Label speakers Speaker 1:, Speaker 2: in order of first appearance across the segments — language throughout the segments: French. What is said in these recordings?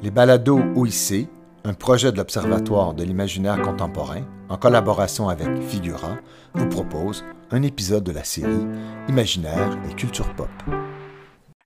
Speaker 1: Les balados OIC, un projet de l'Observatoire de l'imaginaire contemporain, en collaboration avec Figura, vous propose un épisode de la série Imaginaire et culture pop.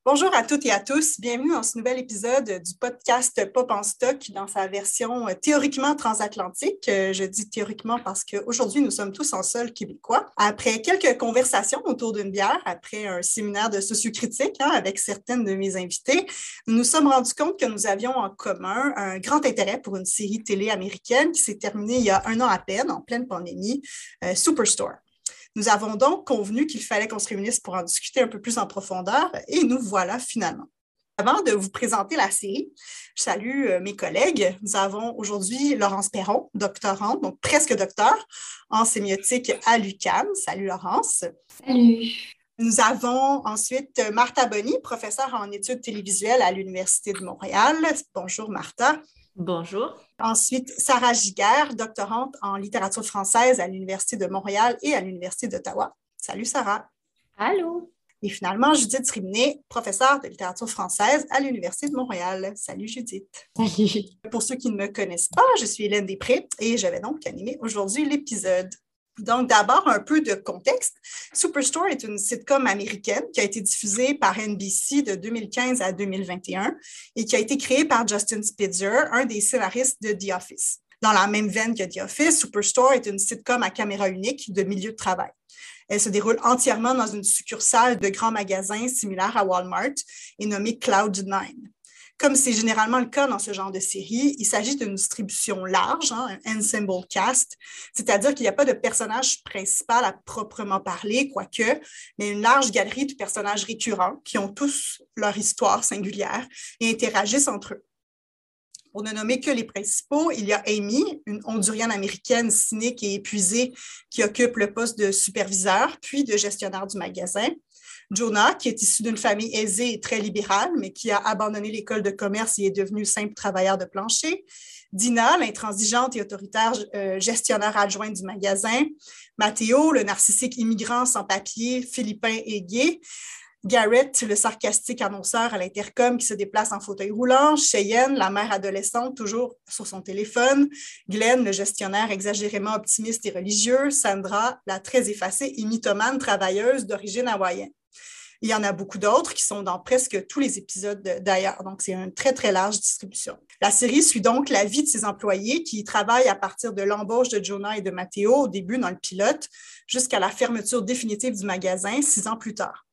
Speaker 2: Bonjour à toutes et à tous. Bienvenue dans ce nouvel épisode du podcast Pop en stock dans sa version euh, théoriquement transatlantique. Euh, je dis théoriquement parce qu'aujourd'hui, nous sommes tous en sol québécois. Après quelques conversations autour d'une bière, après un séminaire de sociocritique hein, avec certaines de mes invités, nous nous sommes rendus compte que nous avions en commun un grand intérêt pour une série télé américaine qui s'est terminée il y a un an à peine, en pleine pandémie, euh, Superstore. Nous avons donc convenu qu'il fallait qu'on se réunisse pour en discuter un peu plus en profondeur et nous voilà finalement. Avant de vous présenter la série, je salue euh, mes collègues. Nous avons aujourd'hui Laurence Perron, doctorante, donc presque docteur en sémiotique à l'UQAM. Salut Laurence.
Speaker 3: Salut.
Speaker 2: Nous avons ensuite Martha Bonny, professeure en études télévisuelles à l'Université de Montréal. Bonjour Martha.
Speaker 3: Bonjour.
Speaker 2: Ensuite, Sarah Giguère, doctorante en littérature française à l'Université de Montréal et à l'Université d'Ottawa. Salut Sarah.
Speaker 3: Allô?
Speaker 2: Et finalement, Judith Rimenet, professeure de littérature française à l'Université de Montréal. Salut Judith.
Speaker 3: Salut.
Speaker 2: Pour ceux qui ne me connaissent pas, je suis Hélène Després et je vais donc animer aujourd'hui l'épisode. Donc, d'abord, un peu de contexte. Superstore est une sitcom américaine qui a été diffusée par NBC de 2015 à 2021 et qui a été créée par Justin Spitzer, un des scénaristes de The Office. Dans la même veine que The Office, Superstore est une sitcom à caméra unique de milieu de travail. Elle se déroule entièrement dans une succursale de grands magasins similaire à Walmart et nommée Cloud9. Comme c'est généralement le cas dans ce genre de série, il s'agit d'une distribution large, hein, un ensemble cast, c'est-à-dire qu'il n'y a pas de personnage principal à proprement parler, quoique, mais une large galerie de personnages récurrents qui ont tous leur histoire singulière et interagissent entre eux. Pour ne nommer que les principaux, il y a Amy, une Hondurienne américaine cynique et épuisée qui occupe le poste de superviseur puis de gestionnaire du magasin. Jonah, qui est issu d'une famille aisée et très libérale, mais qui a abandonné l'école de commerce et est devenu simple travailleur de plancher. Dina, l'intransigeante et autoritaire euh, gestionnaire adjoint du magasin. Mathéo, le narcissique immigrant sans papier, philippin et gay. Garrett, le sarcastique annonceur à l'intercom qui se déplace en fauteuil roulant, Cheyenne, la mère adolescente toujours sur son téléphone, Glenn, le gestionnaire exagérément optimiste et religieux, Sandra, la très effacée et mythomane travailleuse d'origine hawaïenne. Il y en a beaucoup d'autres qui sont dans presque tous les épisodes d'ailleurs. Donc, c'est une très, très large distribution. La série suit donc la vie de ses employés qui travaillent à partir de l'embauche de Jonah et de Matteo au début dans le pilote jusqu'à la fermeture définitive du magasin six ans plus tard.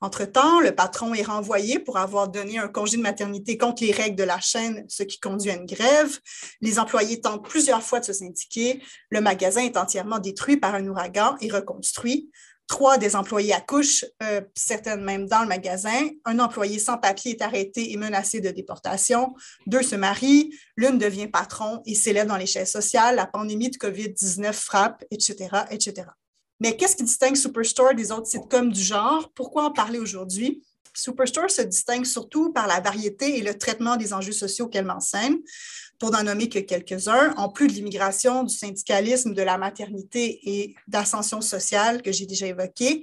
Speaker 2: Entre-temps, le patron est renvoyé pour avoir donné un congé de maternité contre les règles de la chaîne, ce qui conduit à une grève. Les employés tentent plusieurs fois de se syndiquer. Le magasin est entièrement détruit par un ouragan et reconstruit. Trois des employés accouchent, euh, certaines même dans le magasin. Un employé sans papier est arrêté et menacé de déportation. Deux se marient. L'une devient patron et s'élève dans l'échelle sociale. La pandémie de COVID-19 frappe, etc., etc. Mais qu'est-ce qui distingue Superstore des autres sitcoms du genre? Pourquoi en parler aujourd'hui? Superstore se distingue surtout par la variété et le traitement des enjeux sociaux qu'elle m'enseigne pour n'en nommer que quelques-uns, en plus de l'immigration, du syndicalisme, de la maternité et d'ascension sociale que j'ai déjà évoqué,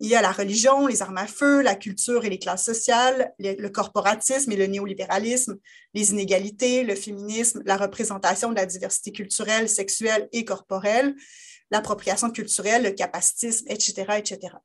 Speaker 2: il y a la religion, les armes à feu, la culture et les classes sociales, le corporatisme et le néolibéralisme, les inégalités, le féminisme, la représentation de la diversité culturelle, sexuelle et corporelle, l'appropriation culturelle, le capacitisme, etc., etc.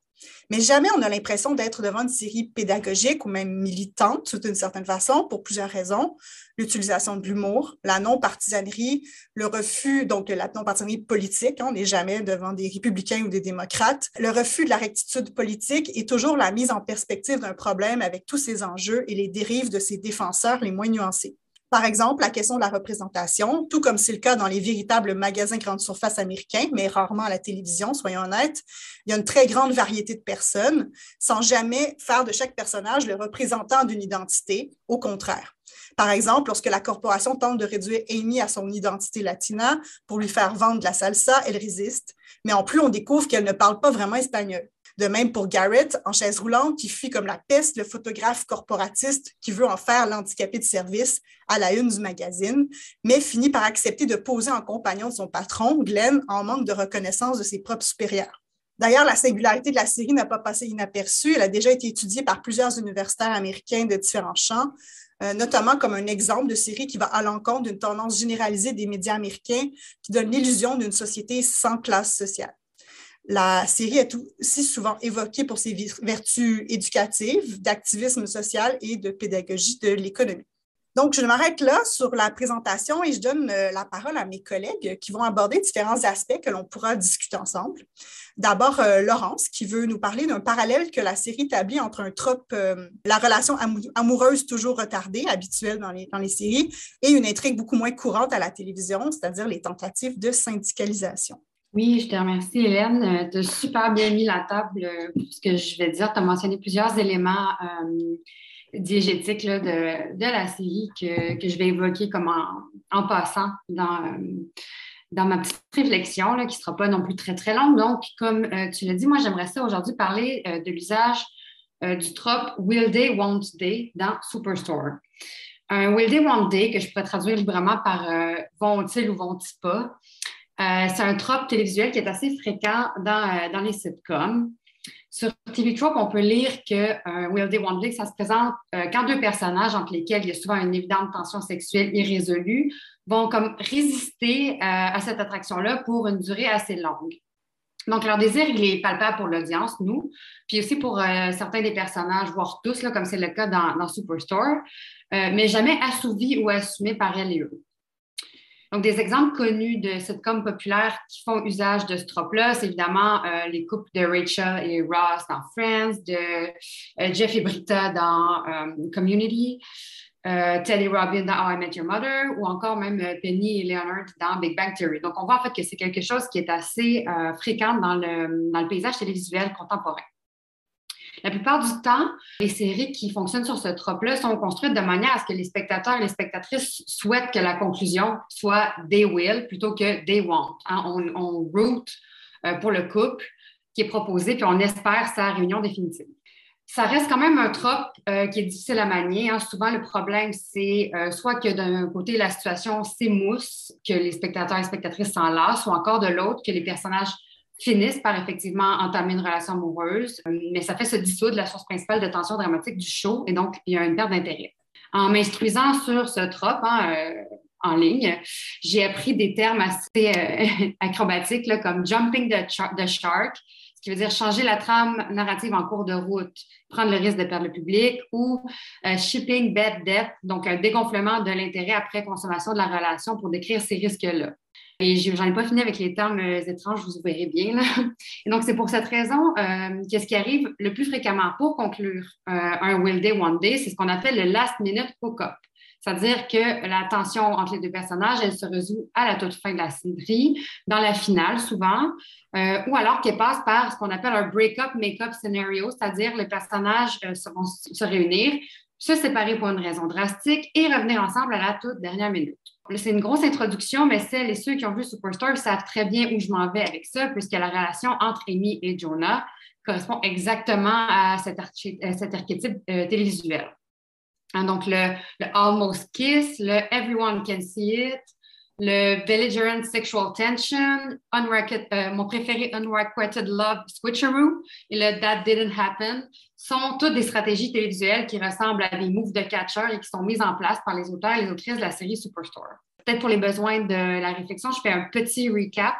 Speaker 2: Mais jamais on a l'impression d'être devant une série pédagogique ou même militante d'une certaine façon pour plusieurs raisons. L'utilisation de l'humour, la non-partisanerie, le refus, donc la non-partisanerie politique, hein, on n'est jamais devant des républicains ou des démocrates, le refus de la rectitude politique et toujours la mise en perspective d'un problème avec tous ses enjeux et les dérives de ses défenseurs les moins nuancés. Par exemple, la question de la représentation, tout comme c'est le cas dans les véritables magasins grande surface américains, mais rarement à la télévision, soyons honnêtes, il y a une très grande variété de personnes, sans jamais faire de chaque personnage le représentant d'une identité, au contraire. Par exemple, lorsque la corporation tente de réduire Amy à son identité latina pour lui faire vendre de la salsa, elle résiste. Mais en plus, on découvre qu'elle ne parle pas vraiment espagnol. De même pour Garrett, en chaise roulante, qui fuit comme la peste le photographe corporatiste qui veut en faire l'handicapé de service à la une du magazine, mais finit par accepter de poser en compagnon de son patron, Glenn, en manque de reconnaissance de ses propres supérieurs. D'ailleurs, la singularité de la série n'a pas passé inaperçue. Elle a déjà été étudiée par plusieurs universitaires américains de différents champs. euh, notamment comme un exemple de série qui va à l'encontre d'une tendance généralisée des médias américains qui donne l'illusion d'une société sans classe sociale. La série est aussi souvent évoquée pour ses vertus éducatives, d'activisme social et de pédagogie de l'économie. Donc, je m'arrête là sur la présentation et je donne euh, la parole à mes collègues qui vont aborder différents aspects que l'on pourra discuter ensemble. D'abord, euh, Laurence, qui veut nous parler d'un parallèle que la série établit entre un trope, euh, la relation amoureuse toujours retardée, habituelle dans les, dans les séries, et une intrigue beaucoup moins courante à la télévision, c'est-à-dire les tentatives de syndicalisation.
Speaker 3: Oui, je te remercie, Hélène. Tu as super bien mis la table pour ce que je vais dire. Tu as mentionné plusieurs éléments diégétique de, de, la série que, que, je vais évoquer comme en, passant dans, dans ma petite réflexion, là, qui ne sera pas non plus très, très longue. Donc, comme euh, tu l'as dit, moi, j'aimerais ça aujourd'hui parler euh, de l'usage euh, du trope Will Day, Won't Day dans Superstore. Un Will Day, Won't Day, que je pourrais traduire librement par vont-ils ou vont-ils pas, c'est un trope télévisuel qui est assez fréquent dans, dans les sitcoms. Sur TV Trope, on peut lire que euh, Will Day ça se présente euh, quand deux personnages entre lesquels il y a souvent une évidente tension sexuelle irrésolue vont comme résister euh, à cette attraction-là pour une durée assez longue. Donc, leur désir, il est palpable pour l'audience, nous, puis aussi pour certains des personnages, voire tous, là, comme c'est le cas dans, dans Superstore, mais jamais assouvi ou assumé par elle et eux. Donc, des exemples connus de sitcoms populaires qui font usage de ce trope-là, c'est évidemment euh, les couples de Rachel et Ross dans Friends, de euh, Jeff et Britta dans euh, Community, Teddy Robin dans How I Met Your Mother, ou encore même Penny et Leonard dans Big Bang Theory. Donc, on voit en fait que c'est quelque chose qui est assez fréquent dans le, dans le paysage télévisuel contemporain. La plupart du temps, les séries qui fonctionnent sur ce trope-là sont construites de manière à ce que les spectateurs et les spectatrices souhaitent que la conclusion soit they will plutôt que they want. Hein. On, on root euh, pour le couple qui est proposé, puis on espère sa réunion définitive. Ça reste quand même un trope euh, qui est difficile à manier. Hein. Souvent, le problème, c'est euh, soit que d'un côté, la situation s'émousse, que les spectateurs et spectatrices s'en lassent, ou encore de l'autre, que les personnages finissent par effectivement entamer une relation amoureuse, mais ça fait se dissoudre la source principale de tension dramatique du show et donc il y a une perte d'intérêt. En m'instruisant sur ce trope hein, euh, en ligne, j'ai appris des termes assez euh, acrobatiques comme jumping the, shark, ce qui veut dire changer la trame narrative en cours de route, prendre le risque de perdre le public, ou euh, shipping bad debt, donc un dégonflement de l'intérêt après consommation de la relation pour décrire ces risques-là. Et j'en ai pas fini avec les termes euh, étranges, vous verrez bien. Et donc, c'est pour cette raison euh, qu'est-ce qui arrive le plus fréquemment? Pour conclure euh, un Will Day, One Day, c'est ce qu'on appelle le last minute hook-up. C'est-à-dire que la tension entre les deux personnages, elle se résout à la toute fin de la série, dans la finale souvent, ou alors qu'elle passe par ce qu'on appelle un break-up, make-up scenario, c'est-à-dire les personnages vont se réunir, se séparer pour une raison drastique et revenir ensemble à la toute dernière minute c'est une grosse introduction, mais celles et ceux qui ont vu Superstar savent très bien où je m'en vais avec ça, puisque la relation entre Amy et Jonah correspond exactement à cet, archétype euh, télévisuel. Hein, donc, le, almost kiss, le everyone can see it, le belligerent sexual tension, euh, mon préféré unrequited love switcheroo et le that didn't happen sont toutes des stratégies télévisuelles qui ressemblent à des moves de catcher et qui sont mises en place par les auteurs et les autrices de la série Superstore. Peut-être pour les besoins de la réflexion, je fais un petit recap.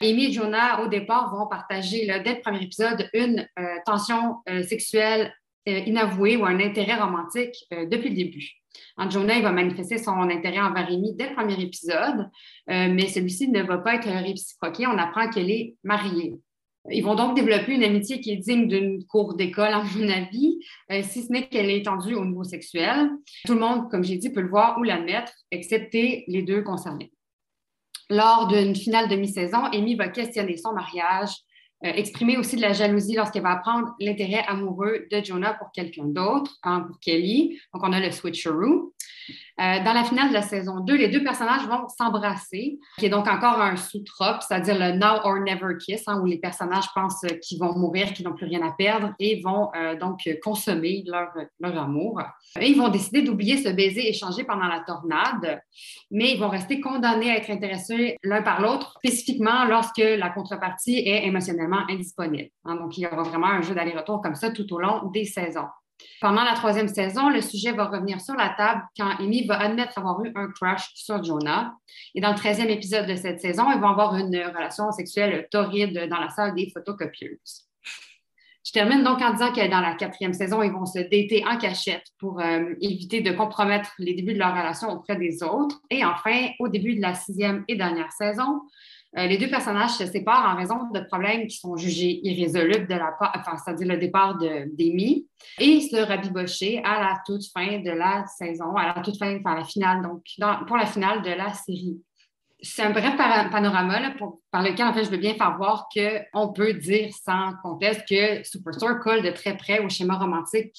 Speaker 3: Amy et Jonah, au départ, vont partager, dès le premier épisode, une euh, tension euh, sexuelle inavouée ou un intérêt romantique depuis le début. Jonah, il va manifester son intérêt envers Amy dès le premier épisode, euh, mais celui-ci ne va pas être réciproqué. On apprend qu'elle est mariée. Ils vont donc développer une amitié qui est digne d'une cour d'école, à mon avis, euh, si ce n'est qu'elle est étendue au niveau sexuel. Tout le monde, comme j'ai dit, peut le voir ou l'admettre, excepté les deux concernés. Lors d'une finale demi-saison, Amy va questionner son mariage, euh, exprimer aussi de la jalousie lorsqu'elle va apprendre l'intérêt amoureux de Jonah pour quelqu'un d'autre, hein, pour Kelly. Donc, on a le switcheroo. Euh, dans la finale de la saison 2, les deux personnages vont s'embrasser, qui est donc encore un sous-trope, c'est-à-dire le now or never kiss, hein, où les personnages pensent qu'ils vont mourir, qu'ils n'ont plus rien à perdre et vont euh, donc consommer leur, amour. Ils vont décider d'oublier ce baiser échangé pendant la tornade, mais ils vont rester condamnés à être intéressés l'un par l'autre, spécifiquement lorsque la contrepartie est émotionnellement indisponible. Hein. donc, il y aura vraiment un jeu d'aller-retour comme ça tout au long des saisons. Pendant la troisième saison, le sujet va revenir sur la table quand Amy va admettre avoir eu un crush sur Jonah. Et dans le treizième épisode de cette saison, ils vont avoir une relation sexuelle torride dans la salle des photocopieuses. Je termine donc en disant que dans la quatrième saison, ils vont se dater en cachette pour euh, éviter de compromettre les débuts de leur relation auprès des autres. Et enfin, au début de la sixième et dernière saison, euh, les deux personnages se séparent en raison de problèmes qui sont jugés irrésolubles de la part, c'est-à-dire le départ d'Amy, et se rabibocher à la toute fin de la saison, à la toute fin, enfin, la finale, donc pour la finale de la série. C'est un bref panorama par lequel, en fait, je veux bien faire voir qu'on peut dire sans conteste que Superstore colle de très près au schéma romantique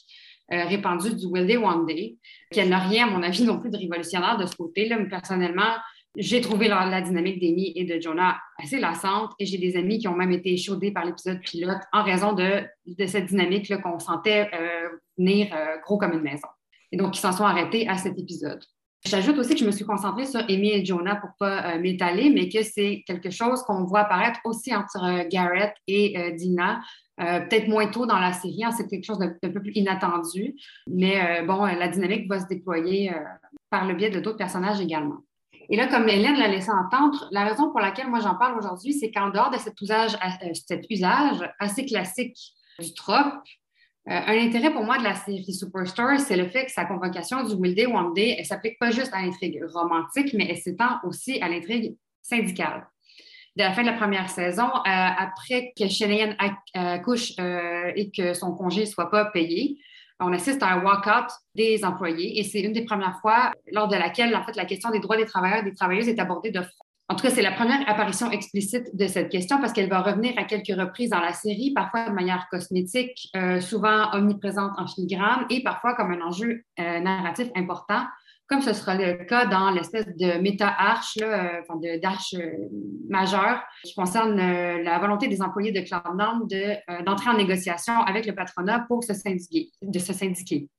Speaker 3: euh, répandu du Will Day One Day, qu'elle n'a rien, à mon avis, non plus de révolutionnaire de ce côté-là. Mais personnellement, j'ai trouvé la, dynamique d'Amy et de Jonah assez lassante et j'ai des amis qui ont même été échaudés par l'épisode pilote en raison de, cette dynamique qu'on sentait euh, venir euh, gros comme une maison. Et donc, ils s'en sont arrêtés à cet épisode. J'ajoute aussi que je me suis concentrée sur Amy et Jonah pour pas euh, m'étaler, mais que c'est quelque chose qu'on voit apparaître aussi entre Garrett et Dina, peut-être moins tôt dans la série, hein, c'est quelque chose d'un peu plus inattendu, mais bon, la dynamique va se déployer par le biais de d'autres personnages également. Et là, comme Hélène l'a laissé entendre, la raison pour laquelle moi j'en parle aujourd'hui, c'est qu'en dehors de cet usage, euh, usage assez classique du trope, euh, un intérêt pour moi de la série Superstore, c'est le fait que sa convocation du Will Day One Day, elle s'applique pas juste à l'intrigue romantique, mais elle s'étend aussi à l'intrigue syndicale. De la fin de la première saison, euh, après que Cheyenne accouche et que son congé ne soit pas payé, on assiste à un walk-out des employés et c'est une des premières fois lors de laquelle, en fait, la question des droits des travailleurs et des travailleuses est abordée de front. En tout cas, c'est la première apparition explicite de cette question parce qu'elle va revenir à quelques reprises dans la série, parfois de manière cosmétique, euh, souvent omniprésente en filigrane et parfois comme un enjeu euh, narratif important comme ce sera le cas dans l'espèce de méta-arche, euh, enfin d'arche euh, majeure, qui concerne euh, la volonté des employés de Cloud9 de, d'entrer en négociation avec le patronat pour se syndiquer, de se syndiquer.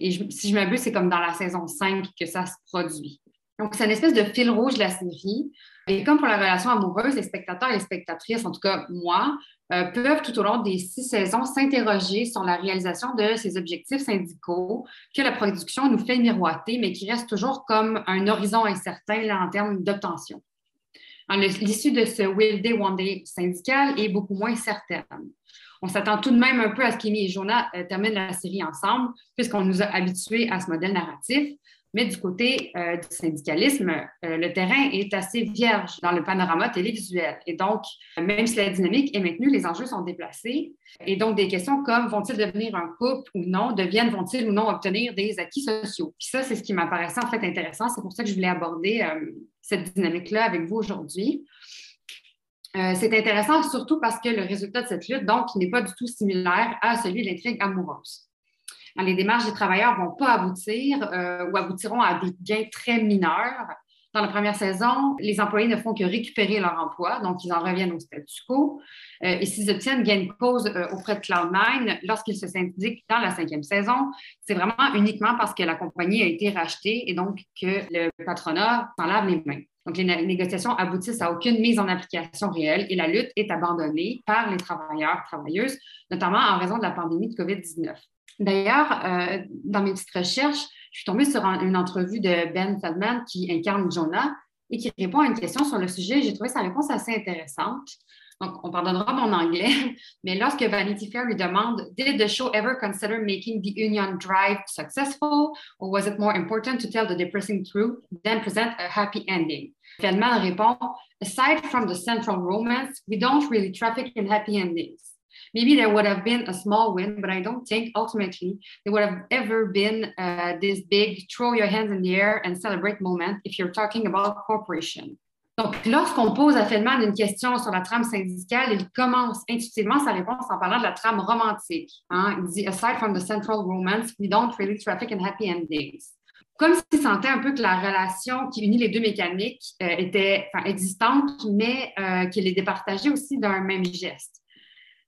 Speaker 3: Et si je m'abuse, c'est comme dans la saison 5 que ça se produit. Donc, c'est une espèce de fil rouge de la série. Et comme pour la relation amoureuse, les spectateurs et les spectatrices, en tout cas moi, euh, peuvent tout au long des six saisons s'interroger sur la réalisation de ces objectifs syndicaux que la production nous fait miroiter, mais qui restent toujours comme un horizon incertain en termes d'obtention. L'issue de ce Will Day, One Day syndical est beaucoup moins certaine. On s'attend tout de même un peu à ce qu'Amy et Jonah euh, terminent la série ensemble, puisqu'on nous a habitués à ce modèle narratif. Mais du côté euh, du syndicalisme, euh, le terrain est assez vierge dans le panorama télévisuel. Et donc, même si la dynamique est maintenue, les enjeux sont déplacés. Et donc, des questions comme vont-ils devenir un couple ou non, deviennent, vont-ils ou non obtenir des acquis sociaux? Puis ça, c'est ce qui m'apparaissait en fait intéressant. C'est pour ça que je voulais aborder euh, cette dynamique-là avec vous aujourd'hui. c'est intéressant surtout parce que le résultat de cette lutte, donc, n'est pas du tout similaire à celui de l'intrigue amoureuse les démarches des travailleurs ne vont pas aboutir euh, ou aboutiront à des gains très mineurs. Dans la première saison, les employés ne font que récupérer leur emploi, donc ils en reviennent au statu quo. Euh, et s'ils obtiennent gain de cause euh, auprès de Cloud9 lorsqu'ils se syndiquent dans la cinquième saison, c'est vraiment uniquement parce que la compagnie a été rachetée et donc que le patronat s'en lave les mains. Donc, les négociations aboutissent à aucune mise en application réelle et la lutte est abandonnée par les travailleurs, travailleuses, notamment en raison de la pandémie de COVID-19. D'ailleurs, euh, dans mes petites recherches, je suis tombée sur une entrevue de Ben Feldman qui incarne Jonah et qui répond à une question sur le sujet. J'ai trouvé sa réponse assez intéressante. Donc, on pardonnera mon anglais, mais lorsque Vanity Fair lui demande Did the show ever consider making the union drive successful, or was it more important to tell the depressing truth than present a happy ending? Feldman répond Aside from the central romance, we don't really traffic in happy endings. Maybe there would have been a small win, but I don't think ultimately there would have ever been uh, this big throw your hands in the air and celebrate moment if you're talking about corporation. Donc, lorsqu'on pose à Feldman une question sur la trame syndicale, il commence intuitivement sa réponse en parlant de la trame romantique. Hein? Il dit Aside from the central romance, we don't really traffic in happy endings. Comme s'il sentait un peu que la relation qui unit les deux mécaniques euh, était existante, mais euh, qu'il est départagée aussi d'un même geste.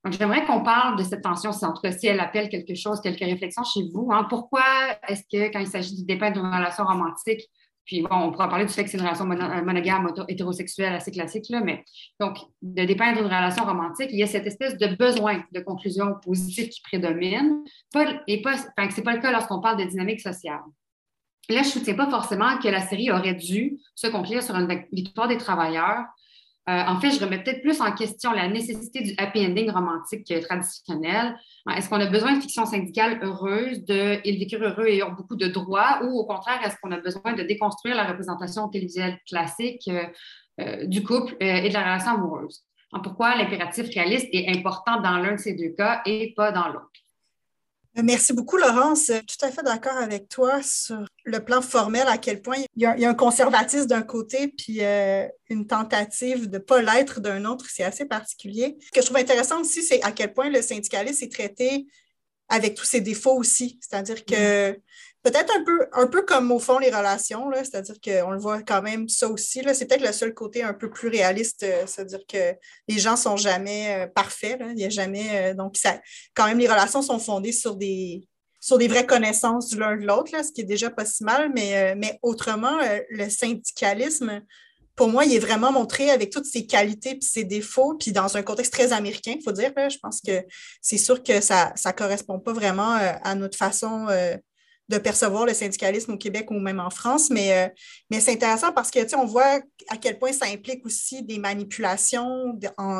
Speaker 3: Donc, j'aimerais qu'on parle de cette tension, en tout cas si elle appelle quelque chose, quelques réflexions chez vous. Hein. Pourquoi est-ce que quand il s'agit du départ d'une relation romantique, Puis bon, on pourra parler du fait que c'est une relation monogame, hétérosexuelle assez classique, là, mais donc, de dépeindre une relation romantique, il y a cette espèce de besoin de conclusion positive qui prédomine, pas, et pas, enfin, c'est pas le cas lorsqu'on parle de dynamique sociale. Là, je ne soutiens pas forcément que la série aurait dû se conclure sur une victoire des travailleurs. Euh, en fait, je remets peut-être plus en question la nécessité du happy ending romantique traditionnel. Est-ce qu'on a besoin de fiction syndicale heureuse, de Ils heureux et ont beaucoup de droits, ou au contraire, est-ce qu'on a besoin de déconstruire la représentation télévisuelle classique euh, euh, du couple et de la relation amoureuse? pourquoi l'impératif réaliste est important dans l'un de ces deux cas et pas dans l'autre?
Speaker 2: Merci beaucoup, Laurence. Tout à fait d'accord avec toi sur le plan formel, à quel point il y a, un conservatisme d'un côté, puis euh, une tentative de ne pas l'être d'un autre. C'est assez particulier. Ce que je trouve intéressant aussi, c'est à quel point le syndicalisme est traité avec tous ses défauts aussi. C'est-à-dire que mm-hmm peut-être un peu, un peu comme au fond les relations, c'est-à-dire qu'on le voit quand même ça aussi. C'est peut-être le seul côté un peu plus réaliste, euh, c'est-à-dire que les gens ne sont jamais euh, parfaits. Il y a jamais. Euh, donc, ça, quand même, les relations sont fondées sur des, sur des vraies connaissances du l'un de l'autre, ce qui est déjà pas si mal, mais, mais autrement, le syndicalisme, pour moi, il est vraiment montré avec toutes ses qualités et ses défauts, puis dans un contexte très américain, il faut dire. je pense que c'est sûr que ça ne correspond pas vraiment à notre façon de percevoir le syndicalisme au Québec ou même en France, mais, euh, mais c'est intéressant parce que, on voit à quel point ça implique aussi des manipulations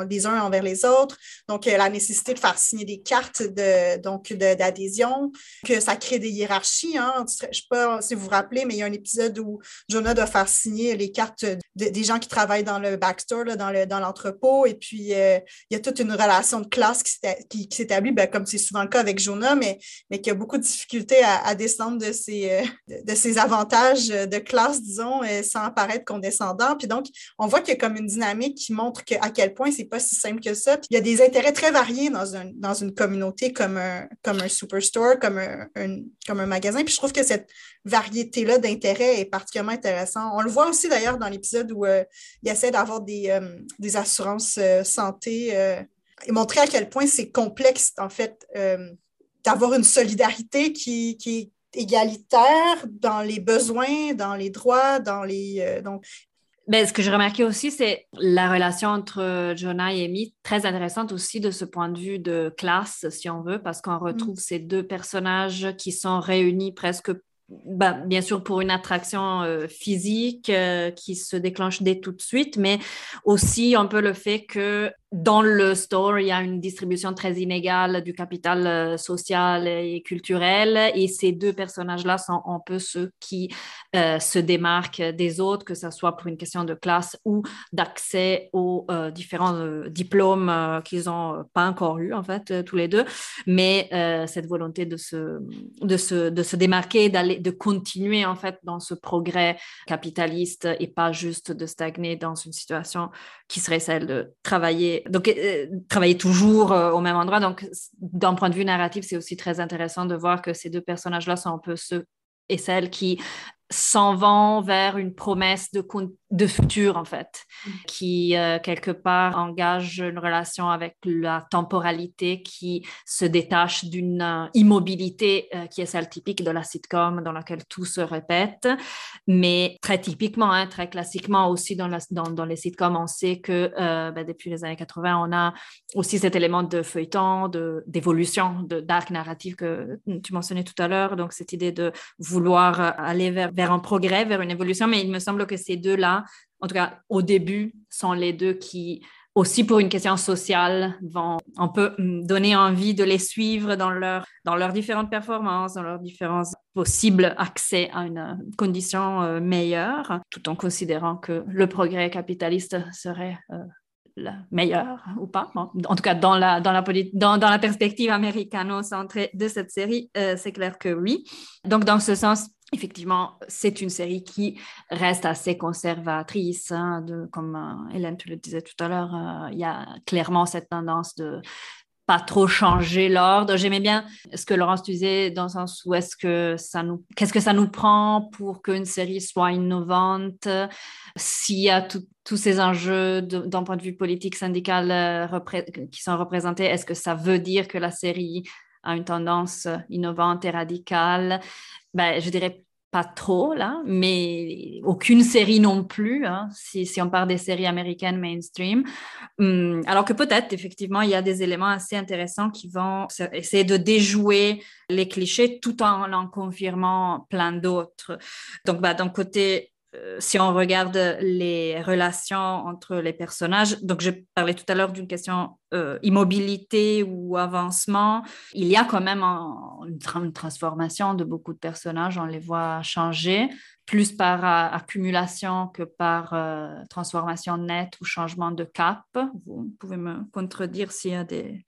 Speaker 2: des uns envers les autres, donc euh, la nécessité de faire signer des cartes de, donc, d'adhésion, que ça crée des hiérarchies. Hein. Je ne sais pas si vous vous rappelez, mais il y a un épisode où Jonah doit faire signer les cartes des gens qui travaillent dans le backstore, dans, le, dans l'entrepôt, et puis euh, il y a toute une relation de classe qui, s'établit, ben, comme c'est souvent le cas avec Jonah, mais, mais qui a beaucoup de difficultés à, à de ses, euh, de ses avantages de classe, disons, euh, sans paraître condescendant. Puis donc, on voit qu'il y a comme une dynamique qui montre que, à quel point c'est pas si simple que ça. Puis il y a des intérêts très variés dans, un, dans une communauté comme un, comme un superstore, comme un, comme un magasin. Puis je trouve que cette variété-là d'intérêts est particulièrement intéressante. On le voit aussi d'ailleurs dans l'épisode où euh, il essaie d'avoir des, des assurances santé et montrer à quel point c'est complexe, en fait, d'avoir une solidarité qui, qui, égalitaire dans les besoins, dans les droits, dans les... Euh, donc...
Speaker 4: Ben, ce que j'ai remarqué aussi, c'est la relation entre Jonah et Amy, très intéressante aussi de ce point de vue de classe, si on veut, parce qu'on retrouve mm. ces deux personnages qui sont réunis presque ben, bien sûr pour une attraction euh, physique euh, qui se déclenche dès tout de suite, mais aussi un peu le fait que dans le store, il y a une distribution très inégale du capital euh, social et culturel. Et ces deux personnages-là sont un peu ceux qui euh, se démarquent des autres, que ce soit pour une question de classe ou d'accès aux euh, différents diplômes qu'ils n'ont pas encore eu, en fait, tous les deux. Mais cette volonté de se, de se, de se démarquer, de continuer, en fait, dans ce progrès capitaliste et pas juste de stagner dans une situation qui serait celle de travailler donc euh, travailler toujours euh, au même endroit. Donc, d'un point de vue narratif, c'est aussi très intéressant de voir que ces deux personnages-là sont un peu ceux et celles qui s'en vont vers une promesse de, de futur, en fait, mm. qui, euh, quelque part, engage une relation avec la temporalité qui se détache d'une euh, immobilité euh, qui est celle typique de la sitcom, dans laquelle tout se répète. Mais très typiquement, hein, très classiquement aussi dans, la, dans, dans, les sitcoms, on sait que ben, depuis les années 80, on a aussi cet élément de feuilleton, d'évolution, d'arc narratif que tu mentionnais tout à l'heure. Donc, cette idée de vouloir aller vers vers un progrès, vers une évolution, mais il me semble que ces deux-là, en tout cas au début, sont les deux qui, aussi pour une question sociale, vont on peut donner envie de les suivre dans, leur, dans leurs différentes performances, dans leurs différents possibles accès à une condition euh, meilleure, tout en considérant que le progrès capitaliste serait euh, le meilleur ou pas. en tout cas, dans la, dans la, dans, dans la perspective américano-centrée de cette série, euh, c'est clair que oui. Donc, dans ce sens, Effectivement, c'est une série qui reste assez conservatrice. Hein, comme euh, Hélène, tu le disais tout à l'heure, euh, il y a clairement cette tendance de pas trop changer l'ordre. J'aimais bien ce que Laurence disait dans le sens où est-ce que ça nous, qu'est-ce que ça nous prend pour qu'une série soit innovante, s'il y a tous ces enjeux d'un point de vue politique syndical euh, qui sont représentés, est-ce que ça veut dire que la série a une tendance innovante et radicale ben, Je dirais pas trop là, mais aucune série non plus, hein, si, on parle des séries américaines mainstream. Hum, alors que peut-être, effectivement, il y a des éléments assez intéressants qui vont essayer de déjouer les clichés tout en en confirmant plein d'autres. Donc, bah, d'un côté, euh, si on regarde les relations entre les personnages, donc je parlais tout à l'heure d'une question euh, immobilité ou avancement, il y a quand même une, transformation de beaucoup de personnages, on les voit changer, plus par accumulation que par euh, transformation nette ou changement de cap. Vous pouvez me contredire s'il y a des,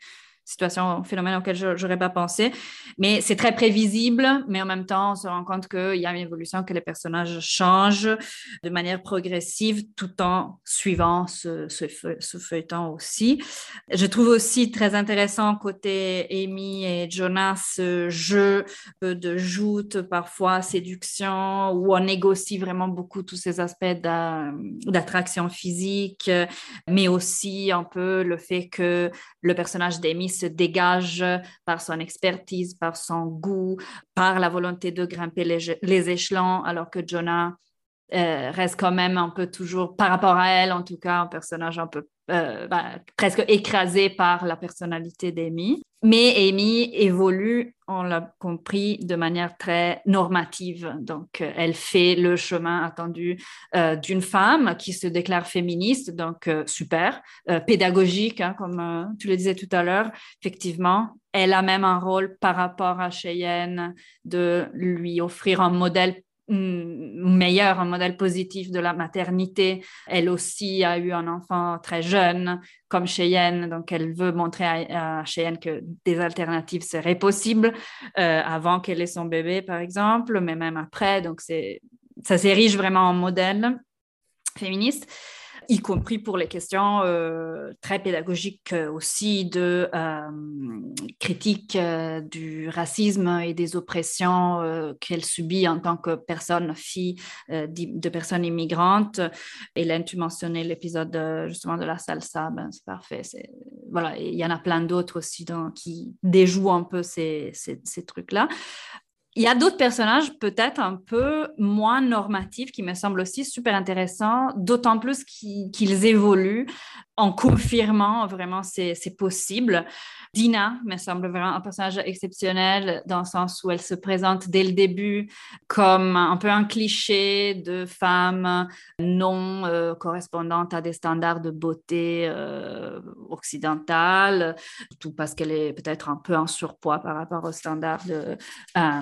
Speaker 4: situation, phénomène auquel je n'aurais pas pensé. Mais c'est très prévisible, mais en même temps, on se rend compte qu'il y a une évolution, que les personnages changent de manière progressive tout en suivant ce, feuilleton aussi. Je trouve aussi très intéressant côté Amy et Jonas ce jeu de joute, parfois séduction, où on négocie vraiment beaucoup tous ces aspects d'attraction physique, mais aussi un peu le fait que le personnage d'Amy se dégage par son expertise, par son goût, par la volonté de grimper les, échelons, alors que Jonah euh, reste quand même un peu toujours, par rapport à elle en tout cas, un personnage un peu euh, bah, presque écrasé par la personnalité d'Amy. Mais Amy évolue, on l'a compris, de manière très normative. Donc, euh, elle fait le chemin attendu d'une femme qui se déclare féministe, donc super, pédagogique, hein, comme tu le disais tout à l'heure. Effectivement, elle a même un rôle par rapport à Cheyenne de lui offrir un modèle meilleur, un modèle positif de la maternité. Elle aussi a eu un enfant très jeune, comme Cheyenne, donc elle veut montrer à, Cheyenne que des alternatives seraient possibles euh, avant qu'elle ait son bébé, par exemple, mais même après. Donc, ça s'érige vraiment en modèle féministe y compris pour les questions euh, très pédagogiques aussi de euh, critique euh, du racisme et des oppressions qu'elle subit en tant que personne, fille de personnes immigrantes. Hélène, tu mentionnais l'épisode justement de la salsa, ben, c'est parfait. Voilà, il y en a plein d'autres aussi qui déjouent un peu ces, ces trucs-là. Il y a d'autres personnages peut-être un peu moins normatifs qui me semblent aussi super intéressants, d'autant plus qu'ils évoluent en confirmant vraiment c'est possible. Dina me semble vraiment un personnage exceptionnel dans le sens où elle se présente dès le début comme un peu un cliché de femme non euh, correspondante à des standards de beauté euh, occidentale, tout parce qu'elle est peut-être un peu en surpoids par rapport aux standards de, euh,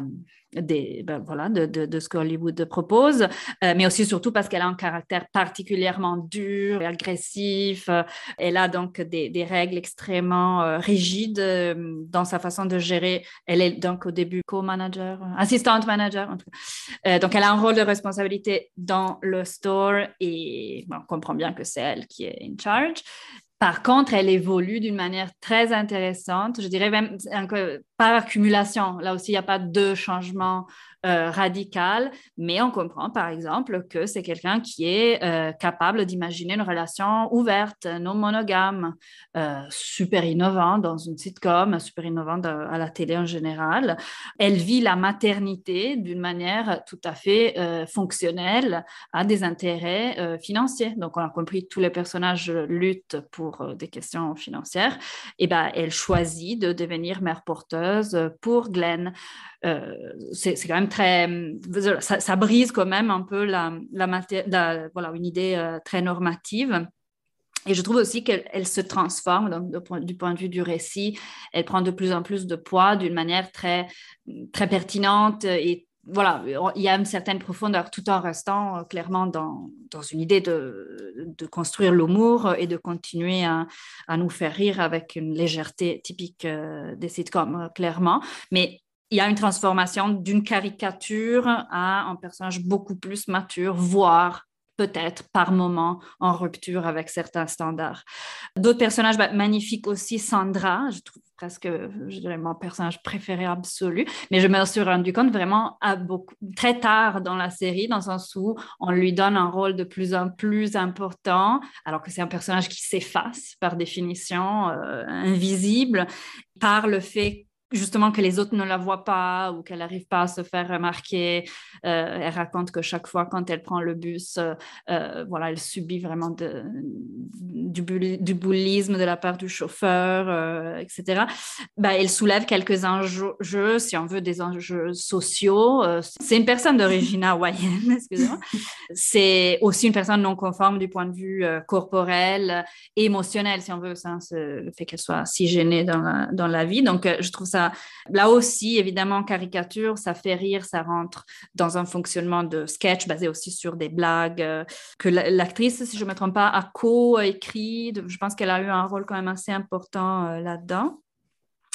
Speaker 4: des, ben voilà, de, de, ce que Hollywood propose, euh, mais aussi surtout parce qu'elle a un caractère particulièrement dur et agressif. Euh, elle a donc des, des règles extrêmement euh, rigides dans sa façon de gérer. Elle est donc au début co-manager, assistante manager. donc elle a un rôle de responsabilité dans le store et on comprend bien que c'est elle qui est in charge. Par contre, elle évolue d'une manière très intéressante, je dirais même par accumulation. Là aussi, il n'y a pas de changement euh, radical, mais on comprend par exemple que c'est quelqu'un qui est euh, capable d'imaginer une relation ouverte, non monogame, euh, super innovant dans une sitcom, super innovant à la télé en général. Elle vit la maternité d'une manière tout à fait fonctionnelle à des intérêts financiers. Donc on a compris tous les personnages luttent pour des questions financières. Et ben elle choisit de devenir mère porteuse pour Glenn. C'est quand même très, ça, brise quand même un peu la, voilà, une idée euh, très normative. Et je trouve aussi qu'elle se transforme donc, du point de vue du récit. Elle prend de plus en plus de poids d'une manière très, très pertinente et voilà, il y a une certaine profondeur tout en restant euh, clairement dans, dans, une idée de, de construire l'humour et de continuer à, à, nous faire rire avec une légèreté typique euh, des sitcoms, clairement. Mais il y a une transformation d'une caricature à un personnage beaucoup plus mature, voire peut-être par moment en rupture avec certains standards. D'autres personnages bah, magnifiques aussi, Sandra, je trouve presque, mon personnage préféré absolu, mais je me suis rendu compte vraiment à beaucoup, très tard dans la série, dans le sens où on lui donne un rôle de plus en plus important, alors que c'est un personnage qui s'efface par définition, euh, invisible, par le fait justement que les autres ne la voient pas ou qu'elle n'arrive pas à se faire remarquer. Euh, elle raconte que chaque fois quand elle prend le bus, euh, euh, voilà, elle subit vraiment du, du, bullisme de la part du chauffeur, etc. Bah, elle soulève quelques enjeux, si on veut, des enjeux sociaux. c'est une personne d'origine hawaïenne, excusez-moi. C'est aussi une personne non conforme du point de vue corporel émotionnel, si on veut, ça, le fait qu'elle soit si gênée dans dans la vie. Donc, je trouve ça là aussi, évidemment, caricature, ça fait rire, ça rentre dans un fonctionnement de sketch basé aussi sur des blagues euh, que l'actrice, si je ne me trompe pas, a co-écrit. Je pense qu'elle a eu un rôle quand même assez important euh, là-dedans.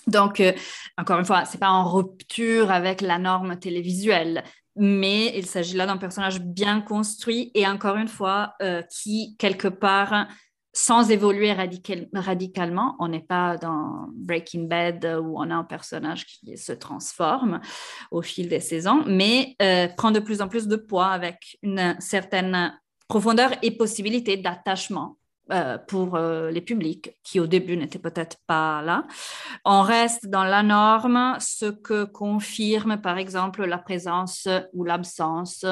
Speaker 4: Donc, euh, encore une fois, ce n'est pas en rupture avec la norme télévisuelle, mais il s'agit là d'un personnage bien construit et encore une fois, qui, quelque part, sans évoluer radicalement. On n'est pas dans Breaking Bad où on a un personnage qui se transforme au fil des saisons, mais euh, prend de plus en plus de poids avec une certaine profondeur et possibilité d'attachement euh, pour euh, les publics qui au début n'étaient peut-être pas là. On reste dans la norme, ce que confirme par exemple la présence ou l'absence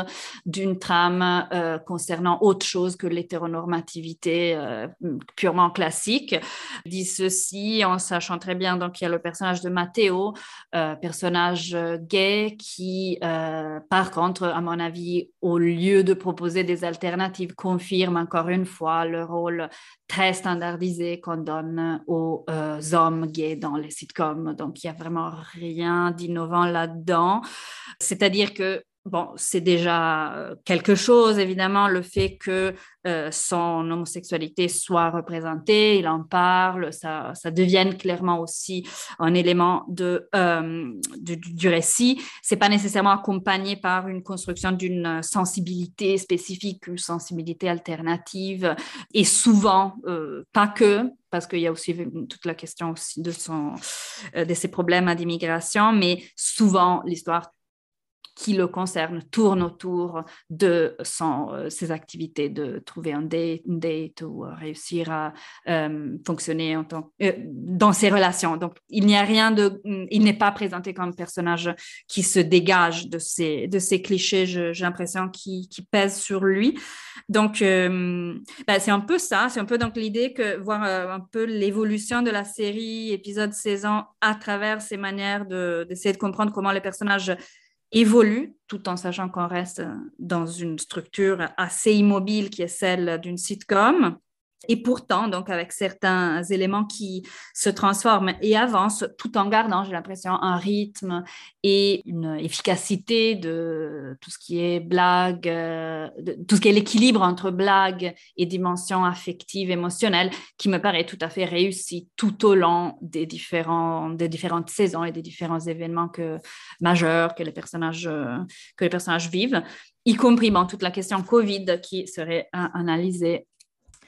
Speaker 4: d'une trame euh, concernant autre chose que l'hétéronormativité purement classique. Dit ceci en sachant très bien donc il y a le personnage de Matteo, personnage gay qui par contre à mon avis au lieu de proposer des alternatives confirme encore une fois le rôle très standardisé qu'on donne aux euh, hommes gays dans les sitcoms. Donc, il n'y a vraiment rien d'innovant là-dedans. C'est-à-dire que bon, c'est déjà euh, quelque chose, évidemment, le fait que euh, son homosexualité soit représentée, il en parle, ça, ça devienne clairement aussi un élément de, euh, du, du, récit. C'est pas nécessairement accompagné par une construction d'une sensibilité spécifique, une sensibilité alternative, et souvent, pas que, parce qu'il y a aussi toute la question aussi de, son, de ses problèmes d'immigration, mais souvent l'histoire qui le concerne tourne autour de euh, ses activités de trouver un date, ou euh, réussir à euh, fonctionner en tant, dans ses relations. Donc, il n'y a rien de... Il n'est pas présenté comme un personnage qui se dégage de ces, de ces clichés, j'ai l'impression, qui, qui, pèsent sur lui. Donc, ben, c'est un peu ça. C'est un peu donc l'idée que voir un peu l'évolution de la série, épisode, saison, à travers ces manières d'essayer de, de comprendre comment les personnages évolue tout en sachant qu'on reste dans une structure assez immobile qui est celle d'une sitcom. Et pourtant, donc avec certains éléments qui se transforment et avancent tout en gardant, j'ai l'impression, un rythme et une efficacité de tout ce qui est blague, euh, de, tout ce qui est l'équilibre entre blague et dimension affective, émotionnelle, qui me paraît tout à fait réussi tout au long des, différents, des différentes saisons et des différents événements que, majeurs que les personnages, que les personnages vivent y compris bon, toute la question Covid qui serait analysée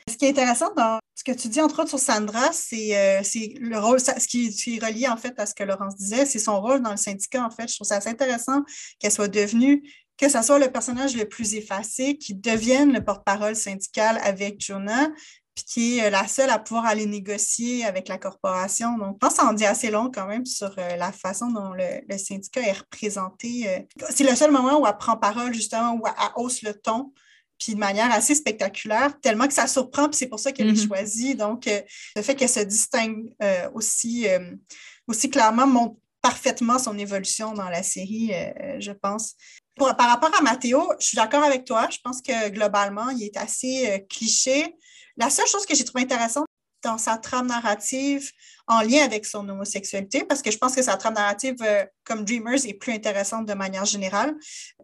Speaker 2: ce qui est intéressant dans ce que tu dis, entre autres, sur Sandra, c'est euh, le rôle, ce qui, est relié en fait à ce que Laurence disait, c'est son rôle dans le syndicat. En fait, je trouve ça assez intéressant qu'elle soit devenue, que ce soit le personnage le plus effacé, qui devienne le porte-parole syndical avec Jonah, puis qui est euh, la seule à pouvoir aller négocier avec la corporation. Donc, je pense que ça en dit assez long quand même sur euh, la façon dont le, syndicat est représenté. C'est le seul moment où elle prend parole, justement, où elle hausse le ton puis de manière assez spectaculaire, tellement que ça surprend, puis c'est pour ça qu'elle est mm-hmm. choisie. Donc, euh, le fait qu'elle se distingue euh, aussi, euh, aussi clairement montre parfaitement son évolution dans la série, je pense. par rapport à Mathéo, je suis d'accord avec toi. Je pense que globalement, il est assez cliché. La seule chose que j'ai trouvé intéressante dans sa trame narrative, en lien avec son homosexualité, parce que je pense que sa trame narrative, euh, comme Dreamers, est plus intéressante de manière générale.